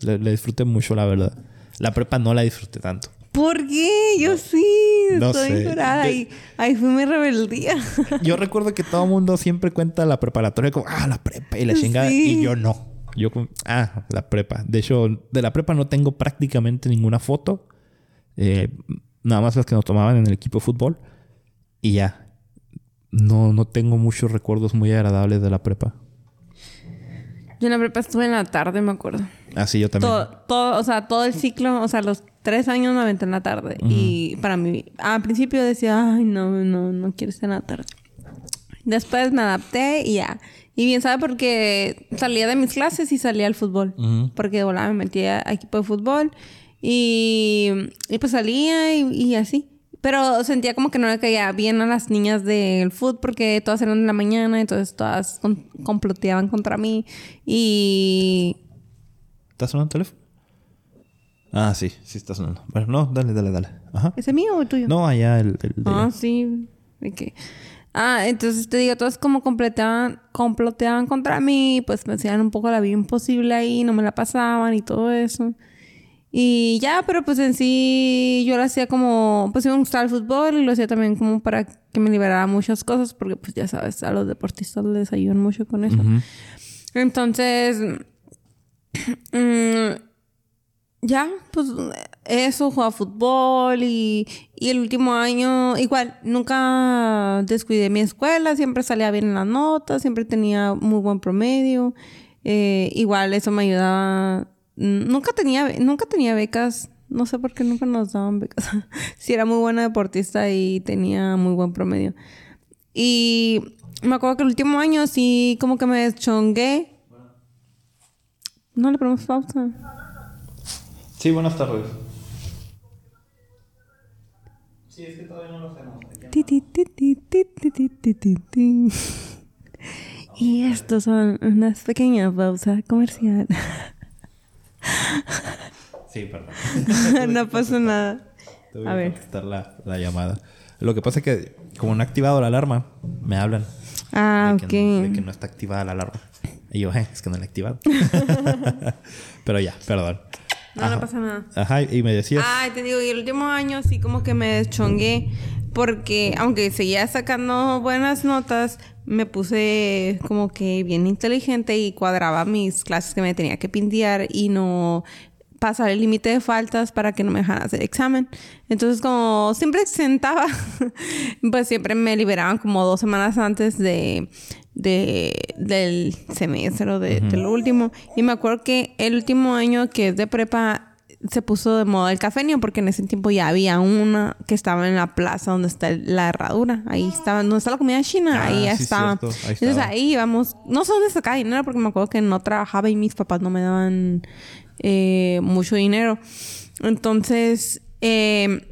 Le, le disfruté mucho, la verdad. La prepa no la disfruté tanto. ¿Por qué? Yo sí. No estoy sé. Yo- Y ahí fue mi rebeldía. Yo recuerdo que todo el mundo siempre cuenta la preparatoria como, ah, la prepa y la chingada. Sí. Y yo no. Yo ah, la prepa. De hecho, de la prepa no tengo prácticamente ninguna foto. Eh, nada más las que nos tomaban en el equipo de fútbol. Y ya. No, no tengo muchos recuerdos muy agradables de la prepa. Yo en la prepa estuve en la tarde, me acuerdo. Así yo también. Todo, todo, o sea, todo el ciclo, o sea, los tres años me aventé en la tarde. Y para mí, al principio decía, ay, no, no, no quiero estar en la tarde. Después me adapté y ya. Y bien, ¿sabe? Porque salía de mis clases y salía al fútbol. Porque de volada me metía a equipo de fútbol. Y, y pues salía y, y así. Pero sentía como que no le caía bien a las niñas del fútbol porque todas eran de la mañana, entonces todas comploteaban contra mí. Y ¿Está sonando el teléfono? Ah, sí, sí está sonando. Bueno, no, dale, dale, dale. Ajá. ¿Ese mío o tuyo? No, allá el, el de- Ah, sí. Que... Ah, entonces te digo, todos como completaban, comploteaban contra mí, pues me hacían un poco la vida imposible ahí, no me la pasaban y todo eso. Y ya, pero pues en sí yo lo hacía como, pues me gustaba el fútbol y lo hacía también como para que me liberara muchas cosas, porque pues ya sabes, a los deportistas les ayudan mucho con eso. Entonces, mm, ya, pues eso, jugaba fútbol y, y, el último año, igual, nunca descuidé mi escuela, siempre salía bien en las notas, siempre tenía muy buen promedio. Eh, igual eso me ayudaba Nunca tenía, nunca tenía becas. No sé por qué nunca nos daban becas. sí, era muy buena deportista y tenía muy buen promedio. Y me acuerdo que el último año sí como que me deschongué. No le ponemos pausa. Sí, buenas tardes. Sí, es que todavía no lo hacemos. Y estos son unas pequeñas pausas comerciales. Sí, perdón. no pasa nada. a ver. contestar la, la, llamada. Lo que pasa es que, como no he activado la alarma, me hablan. Ah, ok. de que no está activada la alarma. Y yo, eh, es que no la he activado. Pero ya, perdón. No, no pasa nada. Ajá, y me decías. Ay, te digo, y el último año sí como que me deschongué. Porque aunque seguía sacando buenas notas, me puse como que bien inteligente y cuadraba mis clases que me tenía que pintear y no pasar el límite de faltas para que no me dejaran hacer examen. Entonces, como siempre sentaba, pues siempre me liberaban como dos semanas antes de, de del semestre o de, del último. Y me acuerdo que el último año que es de prepa se puso de moda el cafenio porque en ese tiempo ya había una que estaba en la plaza donde está la herradura. Ahí estaba, donde está la comida china, ahí ya estaba. Entonces ahí íbamos, no sé dónde sacaba dinero porque me acuerdo que no trabajaba y mis papás no me daban eh, mucho dinero. Entonces, eh,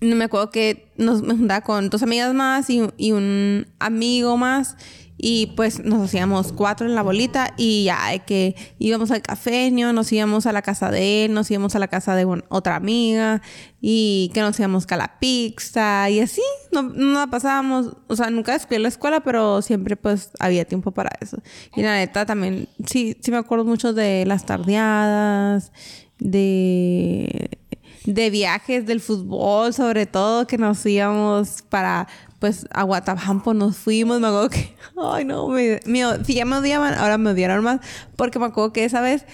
me acuerdo que nos me juntaba con dos amigas más y, y un amigo más y pues nos hacíamos cuatro en la bolita y ya que íbamos al cafeño, nos íbamos a la casa de él, nos íbamos a la casa de otra amiga y que nos íbamos a la pizza y así, no, no pasábamos, o sea, nunca descuidé la escuela, pero siempre pues había tiempo para eso. Y la neta también, sí, sí me acuerdo mucho de las tardeadas, de de viajes del fútbol, sobre todo que nos íbamos para pues a Guatabampo nos fuimos, me acuerdo que, ay no, me, si ya me odiaban, ahora me odiaron más, porque me acuerdo que esa vez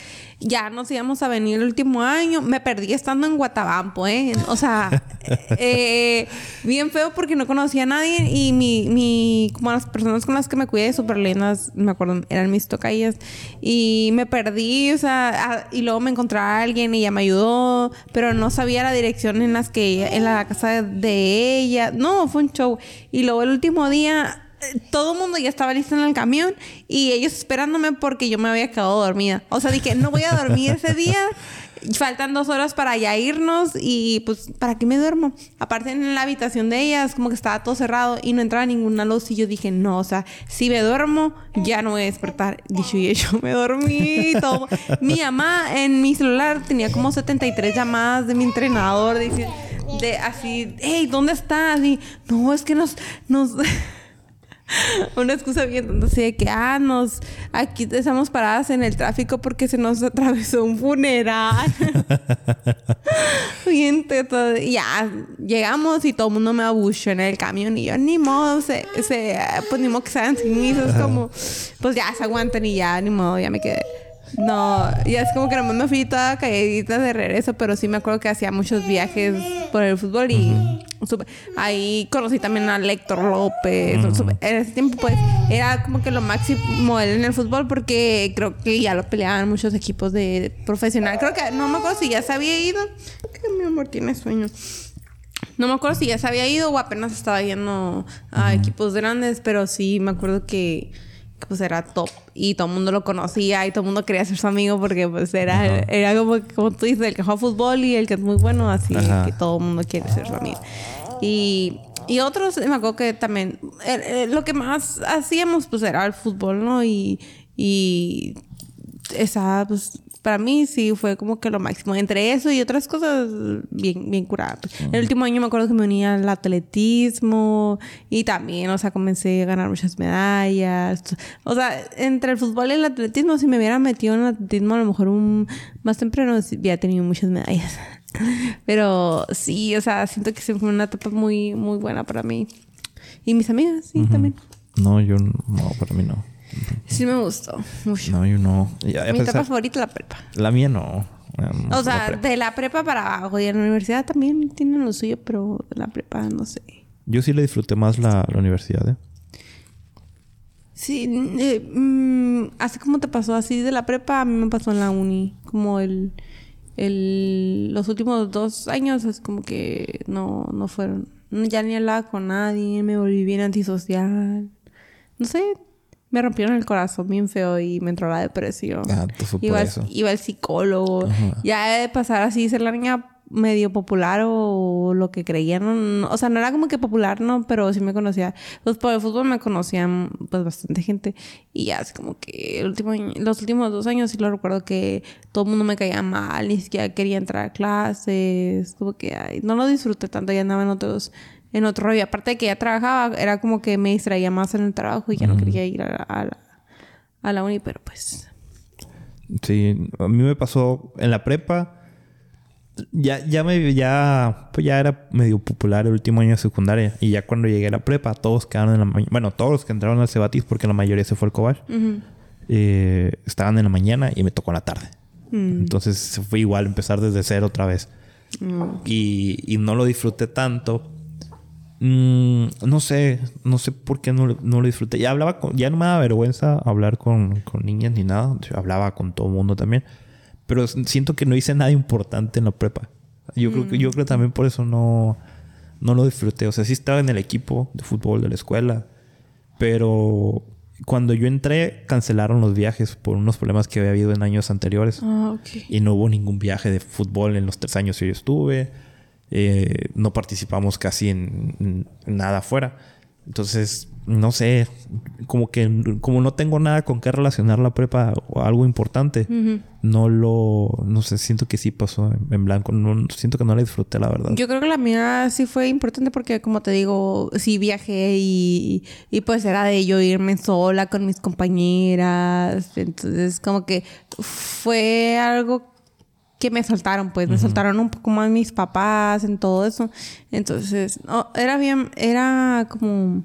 ya nos íbamos a venir el último año, me perdí estando en Guatabampo, ¿eh? O sea, eh, bien feo porque no conocía a nadie y mi, mi, como las personas con las que me cuidé, súper lindas, me acuerdo, eran mis tocayas, y me perdí, o sea, y luego me encontré a alguien y ella me ayudó, pero no sabía la dirección en las que, en la casa de ella, no, fue un show. Y luego el último día todo el mundo ya estaba listo en el camión y ellos esperándome porque yo me había quedado dormida. O sea, dije, no voy a dormir ese día. Faltan dos horas para ya irnos y pues, ¿para qué me duermo? Aparte en la habitación de ellas, como que estaba todo cerrado y no entraba ninguna luz y yo dije, no, o sea, si me duermo, ya no voy a despertar. Dicho y hecho, me dormí todo. mi mamá en mi celular tenía como 73 llamadas de mi entrenador, dice, de así, hey, ¿dónde estás? Y no, es que nos... una excusa bien entonces de que ah nos aquí estamos paradas en el tráfico porque se nos atravesó un funeral bien ya llegamos y todo el mundo me abuchó en el camión y yo ni modo se, se pues ni modo que sean es como pues ya se aguantan y ya ni modo ya me quedé no, ya es como que nomás me fui toda calladita de regreso, pero sí me acuerdo que hacía muchos viajes por el fútbol y ahí conocí también a Lector López. En ese tiempo, pues, era como que lo máximo él en el fútbol porque creo que ya lo peleaban muchos equipos de profesional. Creo que no me acuerdo si ya se había ido. Que mi amor tiene sueño. No me acuerdo si ya se había ido o apenas estaba yendo a equipos grandes, pero sí me acuerdo que pues era top y todo el mundo lo conocía y todo el mundo quería ser su amigo porque pues era, era como, como tú dices, el que juega fútbol y el que es muy bueno, así que todo el mundo quiere ser su amigo. Y, y otros, me acuerdo que también, eh, eh, lo que más hacíamos pues era el fútbol, ¿no? Y, y esa, pues para mí sí fue como que lo máximo. Entre eso y otras cosas, bien, bien curada. El último año me acuerdo que me unía al atletismo y también, o sea, comencé a ganar muchas medallas. O sea, entre el fútbol y el atletismo, si me hubiera metido en el atletismo, a lo mejor un más temprano hubiera tenido muchas medallas. Pero sí, o sea, siento que fue una etapa muy, muy buena para mí. Y mis amigas, sí, también. No, yo no, para mí no. Sí me gustó mucho. No, yo no. Mi etapa favorita la prepa. La mía no. o sea, de la prepa para abajo. Y en la universidad también tienen lo suyo, pero la prepa no sé. Yo sí le disfruté más la, universidad, ¿eh? Sí, eh, mm, así como te pasó así de la prepa, a mí me pasó en la uni. Como el, el los últimos dos años es como que no, no fueron. Ya ni hablaba con nadie, me volví bien antisocial. No sé, me rompieron el corazón bien feo y me entró la depresión. Ah, iba, eso. iba al psicólogo. Ya de pasar así, ser la niña medio popular o lo que creían. o sea, no era como que popular, no, pero sí me conocía. Pues por el fútbol me conocían pues bastante gente. Y ya así como que el último, los últimos dos años sí lo recuerdo que todo el mundo me caía mal, ni siquiera quería entrar a clases. Como que ay, no lo disfruté tanto, ya andaba en otros en otro rollo. Aparte de que ya trabajaba, era como que me distraía más en el trabajo y ya no quería ir a, la, uni, pero pues... Sí, a mí me pasó en la prepa. Ya, ya me ya, pues ya era medio popular el último año de secundaria. Y ya cuando llegué a la prepa, todos quedaron en la mañana. Bueno, todos los que entraron al Cebatis, porque la mayoría se fue al Cobal, eh, estaban en la mañana y me tocó en la tarde. Mm. Entonces fue igual empezar desde cero otra vez. Mm. Y, y, no lo disfruté tanto Mm, no sé, no sé por qué no, no, lo disfruté. Ya hablaba con, ya no me da vergüenza hablar con, con niñas ni nada. Hablaba con todo el mundo también. Pero siento que no hice nada importante en la prepa. Yo creo que yo creo también por eso no, no lo disfruté. O sea, sí estaba en el equipo de fútbol de la escuela. Pero cuando yo entré, cancelaron los viajes por unos problemas que había habido en años anteriores. Ah, y no hubo ningún viaje de fútbol en los tres años que yo estuve. Eh, no participamos casi en, nada afuera. Entonces, no sé, como que como no tengo nada con qué relacionar la prepa o algo importante, no lo, no sé, siento que sí pasó en, blanco, no, siento que no la disfruté, la verdad. Yo creo que la mía sí fue importante porque, como te digo, sí viajé y, y pues era de yo irme sola con mis compañeras, entonces como que fue algo que me soltaron, pues me soltaron un poco más mis papás en todo eso. Entonces, no, era bien, era como...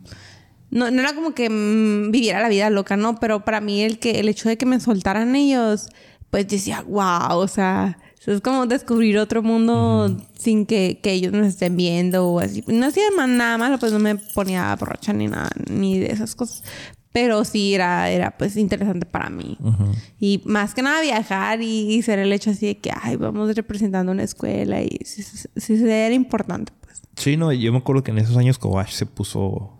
No, no era como que mm, viviera la vida loca, ¿no? Pero para mí el, que, el hecho de que me soltaran ellos, pues decía, wow, o sea, es como descubrir otro mundo sin que, que, ellos nos estén viendo o así. No hacía nada malo, pues no me ponía borracha ni nada, ni de esas cosas. Pero sí era, era pues interesante para mí. Y más que nada viajar y, ser el hecho así de que, ay, vamos representando una escuela y sí, sí, era importante, pues. Sí, no, yo me acuerdo que en esos años Kobash se puso...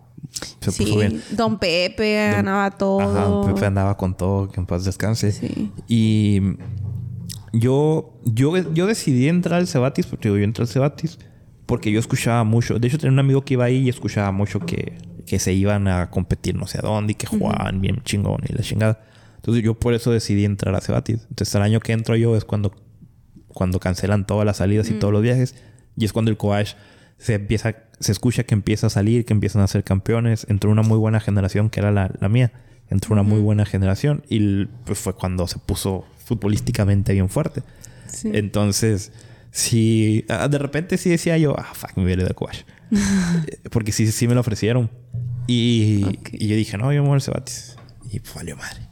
Se puso bien. Don Pepe ganaba todo. Ajá, Pepe andaba con todo, que en paz descanse. Sí. Y yo, yo, yo decidí entrar al Cebatis, porque yo entré al Cebatis, porque yo escuchaba mucho. De hecho, tenía un amigo que iba ahí y escuchaba mucho que que se iban a competir no sé a dónde y que jugaban bien chingón y la chingada. Entonces yo por eso decidí entrar a Cebatis. Entonces el año que entro yo es cuando, cuando cancelan todas las salidas y todos los viajes. Y es cuando el coach se empieza, se escucha que empieza a salir, que empiezan a ser campeones. Entró una muy buena generación que era la, la mía. Entró una muy buena generación y pues fue cuando se puso futbolísticamente bien fuerte. Entonces, si ah, de repente sí decía yo, ah, fuck, me viene de coach. Porque sí, sí me lo ofrecieron. Y, yo dije, no, yo me voy al Cebatis. Y pues valió madre.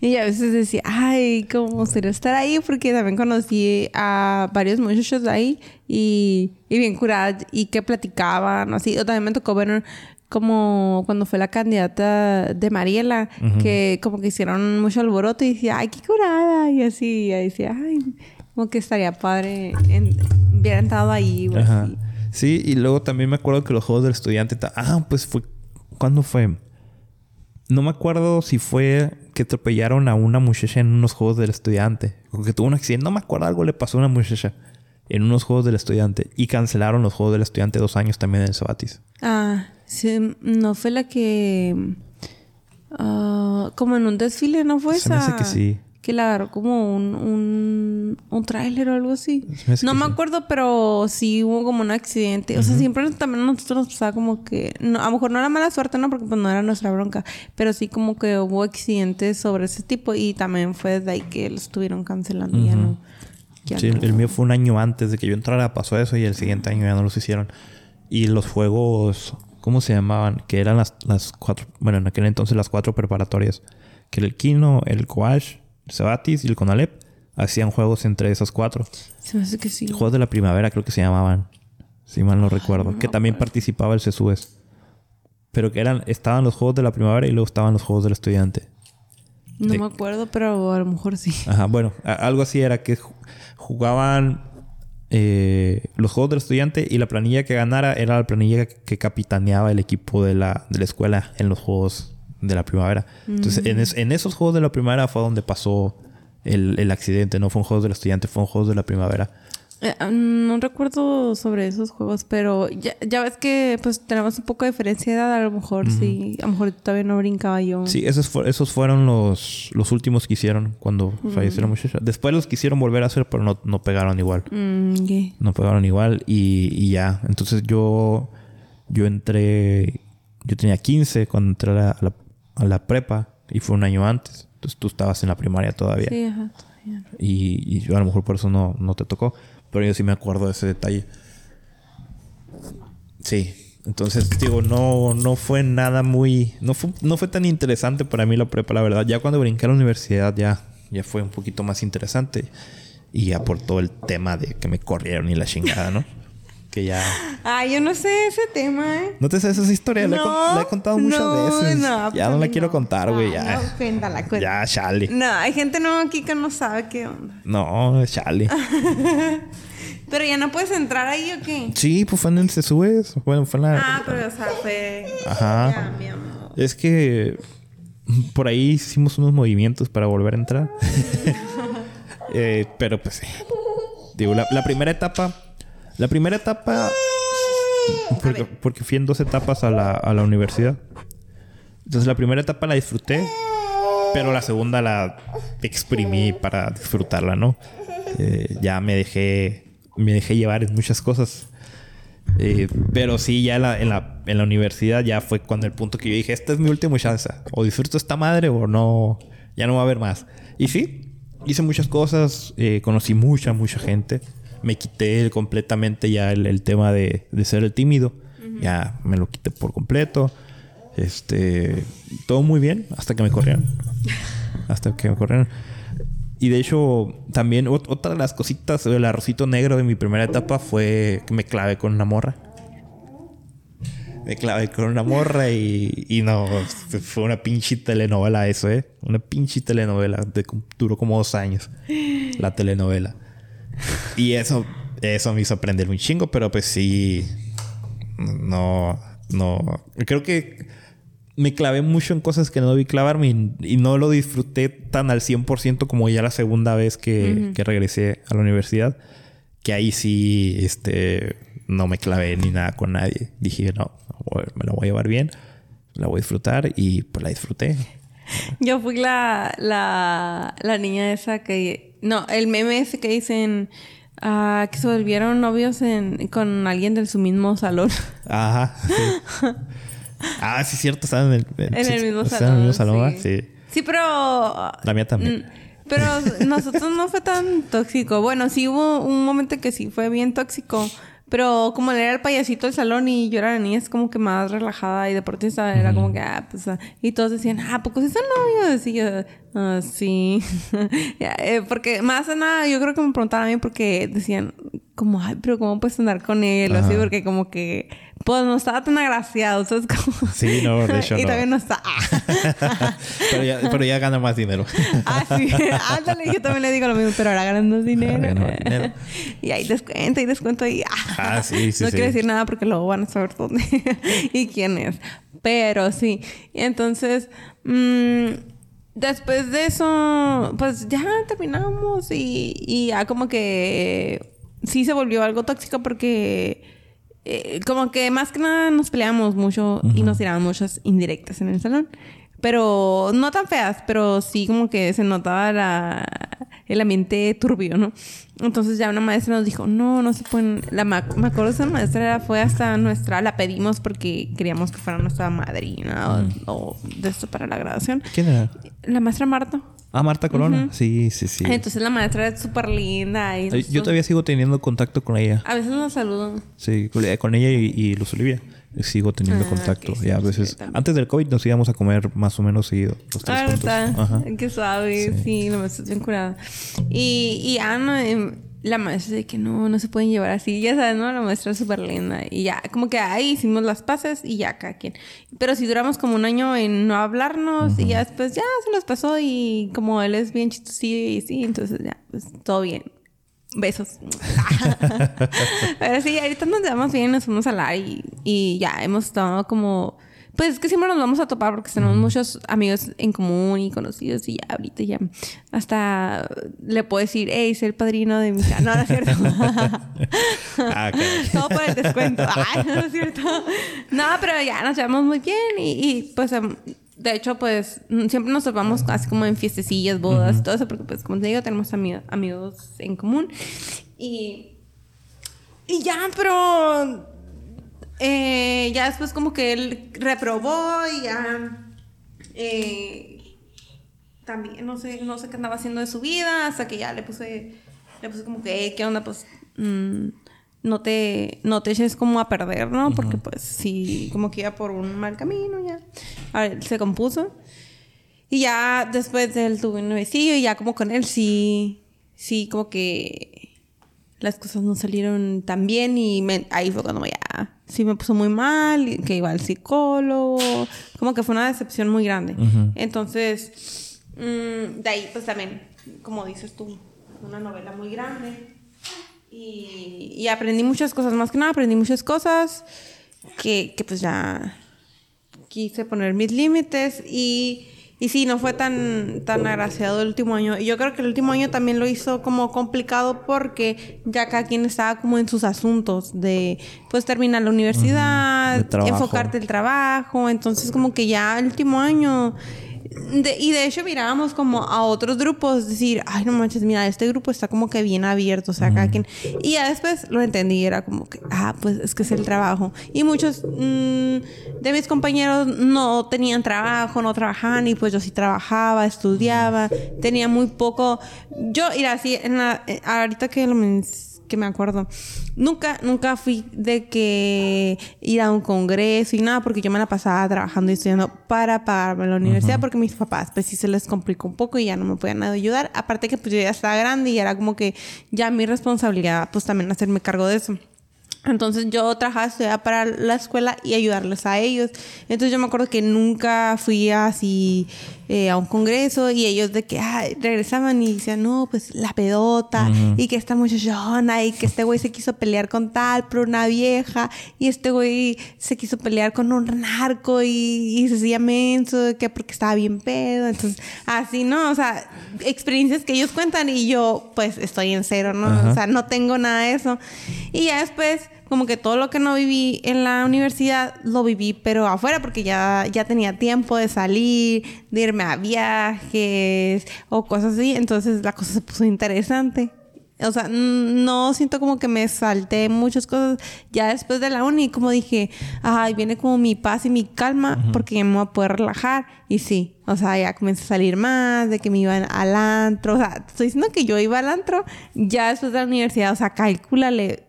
Y a veces decía, ay, cómo sería estar ahí, porque también conocí a varios muchachos ahí y, y bien curados y que platicaban, así. O también me tocó ver como cuando fue la candidata de Mariela, que como que hicieron mucho alboroto y decía, ay, qué curada, y así, y decía, ay, como que estaría padre, en, hubiera estado ahí, o así. Sí, y luego también me acuerdo que los juegos del estudiante, ah, pues fue ¿Cuándo fue? No me acuerdo si fue que atropellaron a una muchacha en unos juegos del estudiante. O que tuvo un accidente. No me acuerdo, algo le pasó a una muchacha en unos juegos del estudiante. Y cancelaron los juegos del estudiante dos años también en el Sabatis. Ah, sí. No fue la que... Ah, como en un desfile, ¿no fue Se esa? Me hace que sí. Que le agarró como un, un, un tráiler o algo así. No me sí. acuerdo, pero sí hubo como un accidente. O sea, siempre también a nosotros nos pasaba como que... no, a lo mejor no era mala suerte, ¿no? Porque pues no era nuestra bronca. Pero sí como que hubo accidentes sobre ese tipo. Y también fue desde ahí que lo estuvieron cancelando. Ya no... Ya Sí, no. el mío fue un año antes de que yo entrara, pasó eso y el siguiente año ya no los hicieron. Y los juegos, ¿cómo se llamaban? Que eran las, las cuatro, bueno, en aquel entonces las cuatro preparatorias. Que era el Kino, el Coach, el Cebatis y el Conalep. Hacían juegos entre esos cuatro. Se me hace que sí. Juegos de la primavera creo que se llamaban. Si mal no recuerdo. que también participaba el CESUES. Pero que eran, estaban los juegos de la primavera y luego estaban los juegos del estudiante. No de- me acuerdo, pero a lo mejor sí. Ajá, bueno, algo así era que ju- jugaban eh, los juegos del estudiante y la planilla que ganara era la planilla que, que capitaneaba el equipo de la, de la escuela en los juegos de la primavera. Entonces, en, es- en esos juegos de la primavera fue donde pasó el, el accidente. No fue un juego del estudiante, fue un juego de la primavera. Eh, ah, no recuerdo sobre esos juegos, pero ya, ya ves que pues tenemos un poco de diferencia de edad. A lo mejor sí. A lo mejor todavía no brincaba yo. Sí, esos, esos fueron los, los últimos que hicieron cuando falleció la muchacha. Después los quisieron volver a hacer, pero no, no pegaron igual. Mm. No pegaron igual y, y ya. Entonces yo, yo entré, yo tenía 15 cuando entré a la, a la- a la prepa y fue un año antes. Entonces tú estabas en la primaria todavía. Sí, ajá. todavía. Y, y yo a lo mejor por eso no, no te tocó. Pero yo sí me acuerdo de ese detalle. Sí. Entonces, digo, no, no fue nada muy... No fue, no fue tan interesante para mí la prepa, la verdad. Ya cuando brinqué a la universidad ya, ya fue un poquito más interesante. Y ya por todo el tema de que me corrieron y la chingada, ¿no? que ya... Ay, yo no sé ese tema, ¿eh? ¿No te sabes esa historia? la, he, con- la he contado muchas no, veces. no, ya pues no la no. quiero contar, güey. Ya, No, cuéntala, cuéntala. ya, chale. No, hay gente no aquí que no sabe qué onda. No, chale. Pero ya no puedes entrar ahí o qué? Sí, pues fue en el CSUES. Bueno, fue en la... Ah, pero o sea, fue. Ajá. Ya, mi amor. Es que por ahí hicimos unos movimientos para volver a entrar. Eh, pero pues, eh, digo, la, la primera etapa, la primera etapa, porque, porque fui en dos etapas a la, a la universidad. Entonces la primera etapa la disfruté, pero la segunda la exprimí para disfrutarla, ¿no? Eh, ya me dejé, me dejé llevar en muchas cosas. Eh, pero sí, ya en la, en, la, en la universidad ya fue cuando el punto que yo dije, esta es mi última chance. O disfruto esta madre o no, ya no va a haber más. Y sí, hice muchas cosas, eh, conocí mucha, mucha gente. Me quité completamente ya el, el tema de, de ser el tímido. Ya me lo quité por completo. Este, todo muy bien hasta que me corrieron. hasta que me corrieron. Y de hecho, también ot- otra de las cositas, el arrocito negro de mi primera etapa fue que me clavé con una morra. Me clavé con una morra y, y no, fue una pinche telenovela eso, ¿eh? Una pinche telenovela. De, duró como dos años la telenovela. Y eso, eso me hizo aprender un chingo, pero pues sí, no, no. Creo que me clavé mucho en cosas que no debí clavarme y, y no lo disfruté tan al 100% como ya la segunda vez que, que regresé a la universidad. Que ahí sí, este, no me clavé ni nada con nadie. Dije, no, me la voy a llevar bien, la voy a disfrutar y pues la disfruté. Yo fui la, la, la niña esa que... No, el meme ese que dicen... ah, que se volvieron novios en, con alguien de su mismo salón. Ajá. sí. ah, sí, cierto, estaban en el, en sí, el mismo salón. en el mismo salón, ¿va? sí. sí. Sí, pero... La mía también. Pero nosotros no fue tan tóxico. Bueno, sí hubo un momento que sí fue bien tóxico. Pero como era el payasito del salón y yo era la niña, es como que más relajada y deportista, era como que, ah, pues, ah, y todos decían, ah, ¿a poco son novios? Y yo, ah, sí. Eh, porque más de nada, yo creo que me preguntaban a mí porque decían, como, ay, pero ¿cómo puedes andar con él? O así, porque como que, pues no estaba tan agraciado, ¿sabes? Como... Sí, no, de hecho y no. también no está. pero, ya, pero ya gana más dinero. Ah, sí. Ándale, yo también le digo lo mismo, pero ahora ganan más dinero. Ganan y ahí descuento, y descuento y... Ah, sí, sí, No sí. quiero decir nada porque luego van a saber dónde y quién es. Pero sí. Y entonces... mm, después de eso, pues ya terminamos y, y ya como que... Sí se volvió algo tóxico porque... eh, como que más que nada nos peleamos mucho y nos tiraban muchas indirectas en el salón. pero no tan feas, pero sí como que se notaba la, el ambiente turbio, ¿no? Entonces ya una maestra nos dijo, no, no se pueden... La me acuerdo esa maestra fue hasta nuestra, la pedimos porque queríamos que fuera nuestra madrina o, o de esto para la graduación. ¿Quién era? La maestra Marta. Ah, Marta Corona. Sí, sí, sí. Entonces la maestra es súper linda. Y Yo todavía sigo teniendo contacto con ella. A veces nos saludo. Sí, con con ella y, y Luz Olivia. Sigo teniendo Ah, contacto. ok, sí, y a veces... antes del COVID nos íbamos a comer más o menos seguido. Los tres Ah, juntos. ¿verdad? Ajá. Qué suave. Sí. Sí, la maestra es bien curada. Y, y Ana, em, la maestra de que no, no se pueden llevar así. Ya sabes, ¿no? La maestra es súper linda. Y ya, como que ahí hicimos las paces y ya, cada quien. Pero si duramos como un año en no hablarnos y ya después ya se nos pasó y como él es bien chistosillo y sí, entonces ya, pues todo bien. Besos. Pero sí, ahorita nos llevamos bien, nos fuimos a hablar y, y ya hemos estado como... Pues es que siempre nos vamos a topar porque tenemos muchos amigos en común y conocidos y ya ahorita ya hasta le puedo decir, hey, soy el padrino de mi hija. No, no es cierto. Ah. Todo por el descuento. Ay, no, no es cierto. No, pero ya nos llevamos muy bien y, y, pues em, de hecho pues siempre nos topamos así como en fiestecillas, bodas todo eso porque pues como te digo tenemos ami- amigos en común y y ya, pero eh, ya después como que él reprobó y ya eh, también no sé, no sé qué andaba haciendo de su vida hasta que ya le puse, le puse como que, "Eh, ¿qué onda? Pues mm, no te, no te eches como a perder, ¿no? Porque pues sí, como que iba por un mal camino ya. A ver, se compuso. Y ya después de él tuve un novecillo y ya como con él sí, sí, como que las cosas no salieron tan bien y me- ahí fue cuando ya sí me puso muy mal, que iba al psicólogo, como que fue una decepción muy grande. Entonces, mm, de ahí pues también, como dices tú, una novela muy grande y, y aprendí muchas cosas, más que nada aprendí muchas cosas que, que pues ya quise poner mis límites y, y sí, no fue tan, tan agraciado el último año. Y yo creo que el último año también lo hizo como complicado porque ya cada quien estaba como en sus asuntos de pues terminar la universidad, enfocarte el trabajo. Entonces como que ya el último año... de- y de hecho mirábamos como a otros grupos, decir, ay, no manches, mira, este grupo está como que bien abierto, o sea, cada quien. Y ya después lo entendí, era como que, ah, pues es que es el trabajo. Y muchos mm, de mis compañeros no tenían trabajo, no trabajaban, y pues yo sí trabajaba, estudiaba, tenía muy poco. Yo, mira, así, en la, eh, ahorita que lo men- que me acuerdo. Nunca, nunca fui de que ir a un congreso y nada, porque yo me la pasaba trabajando y estudiando para pagarme la universidad, porque mis papás, pues sí se les complicó un poco y ya no me podían ayudar. Aparte que pues yo ya estaba grande y era como que ya mi responsabilidad, pues también hacerme cargo de eso. Entonces yo trabajaba estudiaba para la escuela y ayudarles a ellos. Entonces yo me acuerdo que nunca fui así eh, a un congreso y ellos de que ay, regresaban y decían, no, pues la pedota y que esta muchachona y que este güey se quiso pelear con tal por una vieja y este güey se quiso pelear con un narco y, y se hacía menso de que porque estaba bien pedo. Entonces así, ¿no? O sea, experiencias que ellos cuentan y yo pues estoy en cero, ¿no? O sea, no tengo nada de eso. Y ya después, como que todo lo que no viví en la universidad, lo viví, pero afuera, porque ya, ya tenía tiempo de salir, de irme a viajes o cosas así. Entonces la cosa se puso interesante. O sea, no siento como que me salté muchas cosas ya después de la uni. Como dije, ay, viene como mi paz y mi calma porque ya me voy a poder relajar. Y sí, o sea, ya comencé a salir más, de que me iban al antro. O sea, estoy diciendo que yo iba al antro ya después de la universidad. O sea, calcúlale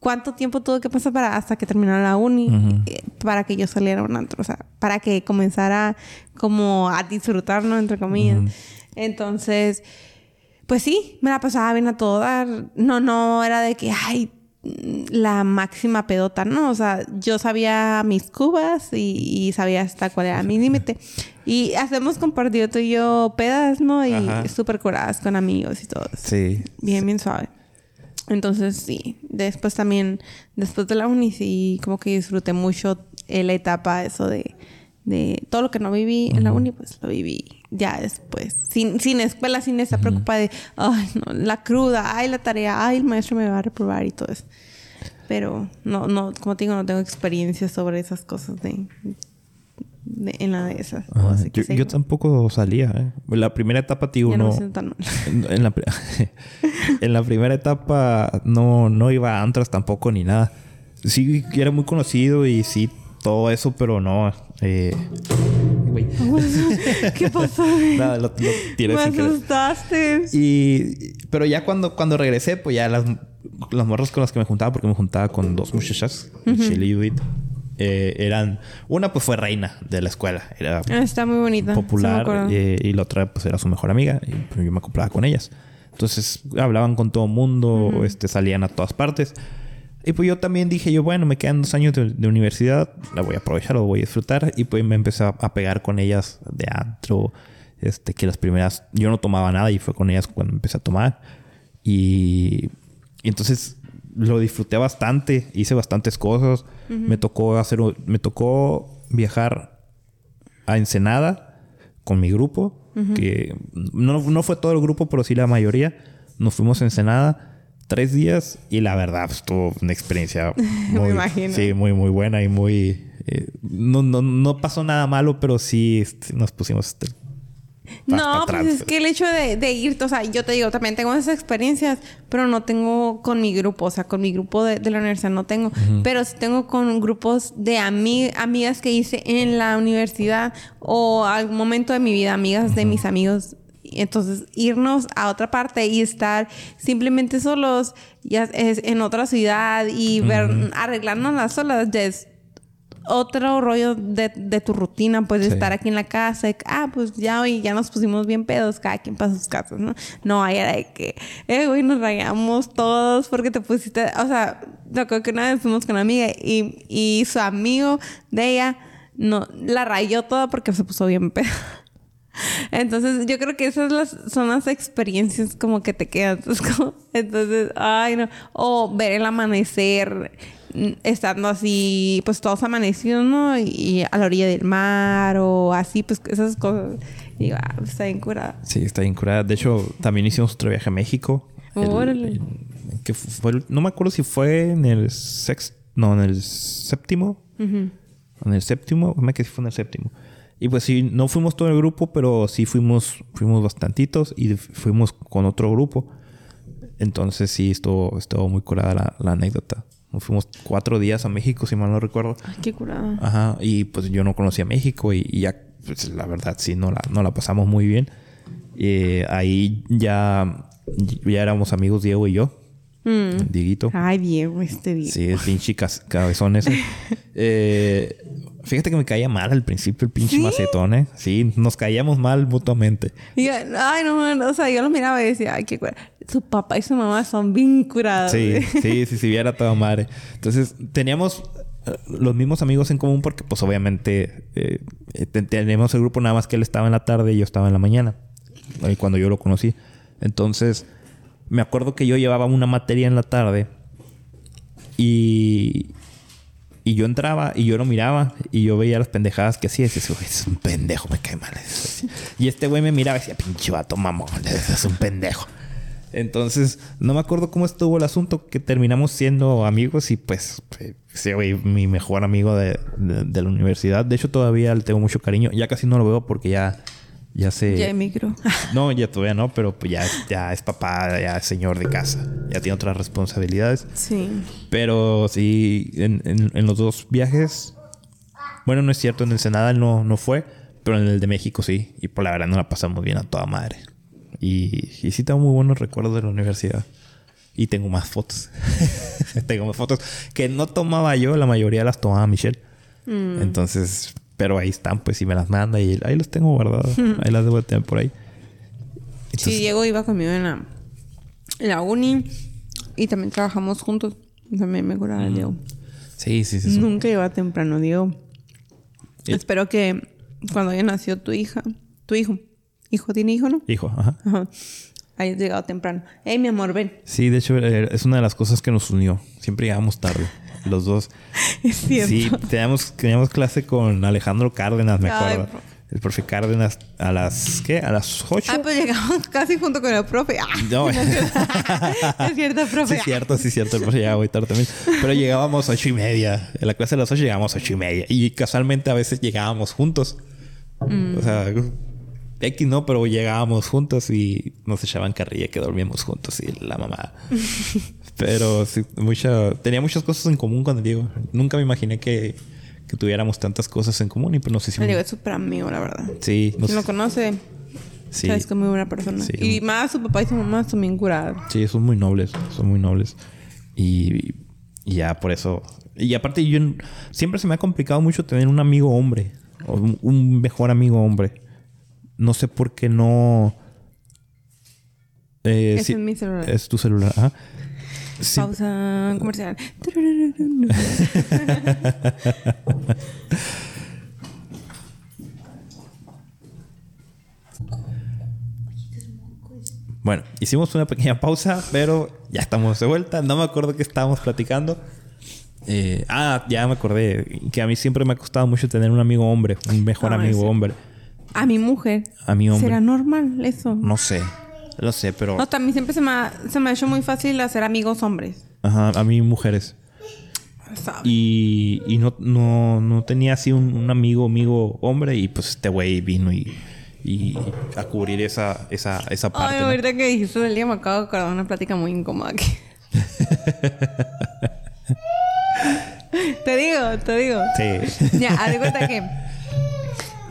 cuánto tiempo tuvo que pasar para hasta que terminara la uni eh, para que yo saliera a un antro. O sea, para que comenzara como a disfrutar, ¿no? Entre comillas. Entonces, pues sí, me la pasaba bien a todo dar. No, no era de que, ay, la máxima pedota, no. O sea, yo sabía mis cubas y, y sabía hasta cuál era mi límite. Y hacemos compartido tú y yo pedas, ¿no? Y súper curadas con amigos y todo. Sí. Bien, bien suave. Entonces, sí. Después también, después de la uni, sí, como que disfruté mucho eh, la etapa, eso de, de todo lo que no viví en la uni, pues lo viví ya después. Sin, sin escuela, sin esa preocupa de, ay, no, la cruda, ay, la tarea, ay, el maestro me va a reprobar y todo eso. Pero no, no, como te digo, no tengo experiencia sobre esas cosas de, de- en la de esas. así que Yo, tampoco salía, ¿eh? La primera etapa, tío, Ya no no. me siento tan mal. en, la, en la primera etapa no, no iba a antras tampoco ni nada. Sí, era muy conocido y sí, todo eso, pero no. Eh, güey. ¿Qué pasó? Nada, lo, lo tiré me sin asustaste. Y, pero ya cuando, cuando regresé, pues ya las, las morras con las que me juntaba, porque me juntaba con dos muchachas, Michelle y Judith, eh, eran... Una pues fue reina de la escuela, era Ah, está muy bonita. popular eh, y la otra pues era su mejor amiga y pues, yo me acoplaba con ellas. Entonces hablaban con todo mundo, este, salían a todas partes. Y pues yo también dije, yo bueno, me quedan dos años de, de universidad, la voy a aprovechar, lo voy a disfrutar. Y pues me empecé a, a pegar con ellas de antro, este, que las primeras, yo no tomaba nada y fue con ellas cuando empecé a tomar. Y, y entonces lo disfruté bastante, hice bastantes cosas. Me tocó hacer, me tocó viajar a Ensenada con mi grupo, que no, no fue todo el grupo, pero sí la mayoría. Nos fuimos a Ensenada tres días y la verdad pues, estuvo una experiencia muy, imagino. sí, muy, muy buena y muy... eh, no, no, no pasó nada malo, pero sí este, nos pusimos... este, No, pues es que el hecho de, de irte, o sea, yo te digo, también tengo esas experiencias, pero no tengo con mi grupo, o sea, con mi grupo de, de la universidad no tengo, pero sí tengo con grupos de ami- amigas que hice en la universidad o algún momento de mi vida, amigas de mis amigos. Entonces, irnos a otra parte y estar simplemente solos, ya es en otra ciudad y ver, arreglarnos las solas, ya es otro rollo de, de tu rutina, pues de Sí. estar aquí en la casa, de ah, pues ya hoy ya nos pusimos bien pedos, cada quien para sus casas, ¿no? No, ahí era de que, eh, güey, nos rayamos todos porque te pusiste, o sea, creo que una vez fuimos con una amiga y, y su amigo de ella no, la rayó toda porque se puso bien pedo. Entonces, yo creo que esas las, son las experiencias como que te quedan. Entonces, ay, no. O ver el amanecer estando así, pues todos amanecidos, ¿no? Y a la orilla del mar o así, pues esas cosas. Y digo, ah, pues, está bien curada. Sí, está bien curada. De hecho, también hicimos otro viaje a México. Órale. el- que fue no me acuerdo si fue en el sexto... No, en el séptimo. En el séptimo. Me que sí fue en el séptimo. Y pues sí, no fuimos todo el grupo, pero sí fuimos, fuimos bastantitos y fuimos con otro grupo. Entonces sí, estuvo, estuvo muy curada la, la anécdota. Fuimos cuatro días a México, si mal no recuerdo. Ay, qué curada. Ajá, y pues yo no conocía México y, y ya, pues la verdad sí, no la, no la pasamos muy bien. Eh, ahí ya, ya éramos amigos Diego y yo, Mm. Dieguito. Ay, Diego, este Diego. Sí, el pinche cabezón ese. Eh, fíjate que me caía mal al principio el pinche ¿Sí? macetón, ¿eh? Sí, nos caíamos mal mutuamente. Y ay, no, o sea, yo lo miraba y decía, ay, qué cura. Su papá y su mamá son bien curados. Sí, sí, sí, sí, viera toda madre. Entonces, teníamos eh, los mismos amigos en común porque, pues, obviamente, eh, eh, te- tenemos el grupo nada más que él estaba en la tarde y yo estaba en la mañana. Ahí cuando yo lo conocí. Entonces, me acuerdo que yo llevaba una materia en la tarde y... Y yo entraba y yo lo miraba y yo veía las pendejadas que hacía y decía, "Güey, es un pendejo, me cae mal. Y este güey me miraba y decía, pinche vato mamón, es un pendejo. Entonces, no me acuerdo cómo estuvo el asunto, que terminamos siendo amigos y pues, sí, güey, mi mejor amigo de, de- de la universidad. De hecho, todavía le tengo mucho cariño. Ya casi no lo veo porque ya, ya se... Ya emigro. No, ya todavía no, pero pues ya, ya es papá, ya es señor de casa. Ya tiene otras responsabilidades. sí. Pero sí, en, en- en los dos viajes... Bueno, no es cierto, en Ensenada no, no fue, pero en el de México sí. Y por la verdad no la pasamos bien a toda madre. Y, y sí tengo muy buenos recuerdos de la universidad. Y tengo más fotos. tengo más fotos que no tomaba yo, la mayoría las tomaba Michelle. Entonces, pero ahí están, pues, y me las manda y ahí los tengo guardadas. ahí las debo de tener por ahí. Sí, Entonces, Diego iba conmigo en la, en la uni y también trabajamos juntos. También me curaba Diego. sí, sí, sí. sí. Nunca iba temprano, Diego. Y- Espero que cuando haya nacido tu hija, tu hijo, hijo tiene hijo, ¿no? Hijo, ajá. Ajá. Hayas llegado temprano. Ey, mi amor, ven. Sí, de hecho, eh, es una de las cosas que nos unió. Siempre llegamos tarde, los dos. Es cierto. Sí, teníamos, teníamos clase con Alejandro Cárdenas, me Ay, acuerdo. el profe Cárdenas a las, ¿qué? A las 8. Ah, pues llegamos casi junto con el profe. Ah, No. es cierto, Sí, profe. es cierto, sí, es cierto. El profe llegaba muy tarde también. Pero llegábamos a ocho y media. En la clase de las ocho llegábamos a ocho y media. Y casualmente a veces llegábamos juntos. O sea, X no, pero llegábamos juntos y nos echaban carrilla que dormíamos juntos y la mamá. Pero sí, mucha, tenía muchas cosas en común con Diego. Nunca me imaginé que, que tuviéramos tantas cosas en común y pues nos hicimos. Diego es súper amigo, la verdad. Sí, nos- Quien lo conoce, sí, sabes que es muy buena persona. Sí. Y más su papá y su mamá son bien curados. sí, son muy nobles, son muy nobles. Y, y ya por eso. Y aparte, yo siempre se me ha complicado mucho tener un amigo hombre. O un, un mejor amigo hombre. No sé por qué no. Eh, Ese sí, es mi celular. Es tu celular, ajá. Sí, Pausa comercial. Bueno, hicimos una pequeña pausa, pero ya estamos de vuelta. No me acuerdo qué estábamos platicando. Eh, ah, ya me acordé que a mí siempre me ha costado mucho tener un amigo hombre, un mejor amigo hombre. A mi mujer. A mi hombre. ¿Será normal eso? No sé, no sé, pero No, también siempre se me, ha, se me ha hecho muy fácil hacer amigos hombres. ajá, a mí mujeres. Y, y no, no, no tenía así un, un amigo, amigo hombre, y pues este güey vino y, y a cubrir esa, esa, esa parte. Ay, ¿no? ahorita que dijiste del día me acabo de acordar una plática muy incómoda aquí. te digo, te digo. Sí. Ya, haz de cuenta que...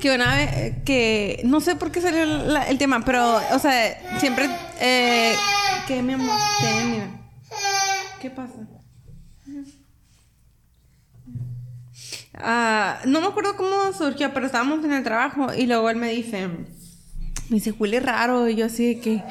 Que una vez... eh, Que... No sé por qué salió el tema, pero... O sea, siempre... Eh, que mi amor... Ten, mira. ¿Qué pasa? Ah, no me acuerdo cómo surgió, pero estábamos en el trabajo y luego él me dice... Me dice, huele raro. Y yo así de que...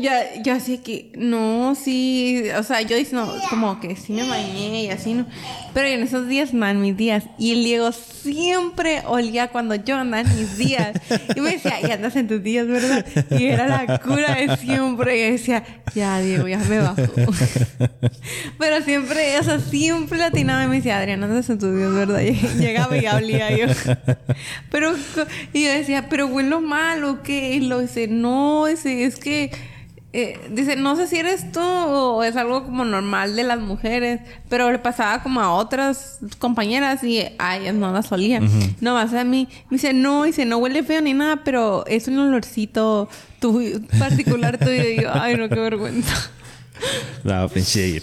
yo, yo así de que... No, sí... O sea, yo diciendo como que sí me bañé y así, ¿no? Pero en esos días, man, mis días. Y el Diego siempre olía cuando yo andaba en mis días. Y me decía, y andas en tus días, ¿verdad? Y era la cura de siempre. Y yo decía, ya, Diego, ya me bajó. Pero siempre, o sea, siempre latinaba y me decía, Adriana, andas en tus días, ¿verdad? Y llegaba y olía yo. Pero, y yo decía, pero huelo mal o qué? Y lo dice, no, ese, es que, eh, dice, no sé si eres tú o es algo como normal de las mujeres, pero le pasaba como a otras compañeras y a ellas no las olía. No más a mí. Me dice, no, dice, no huele feo ni nada, pero es un olorcito tu, particular tuyo. Y yo, ay, no, qué vergüenza. No, pinche.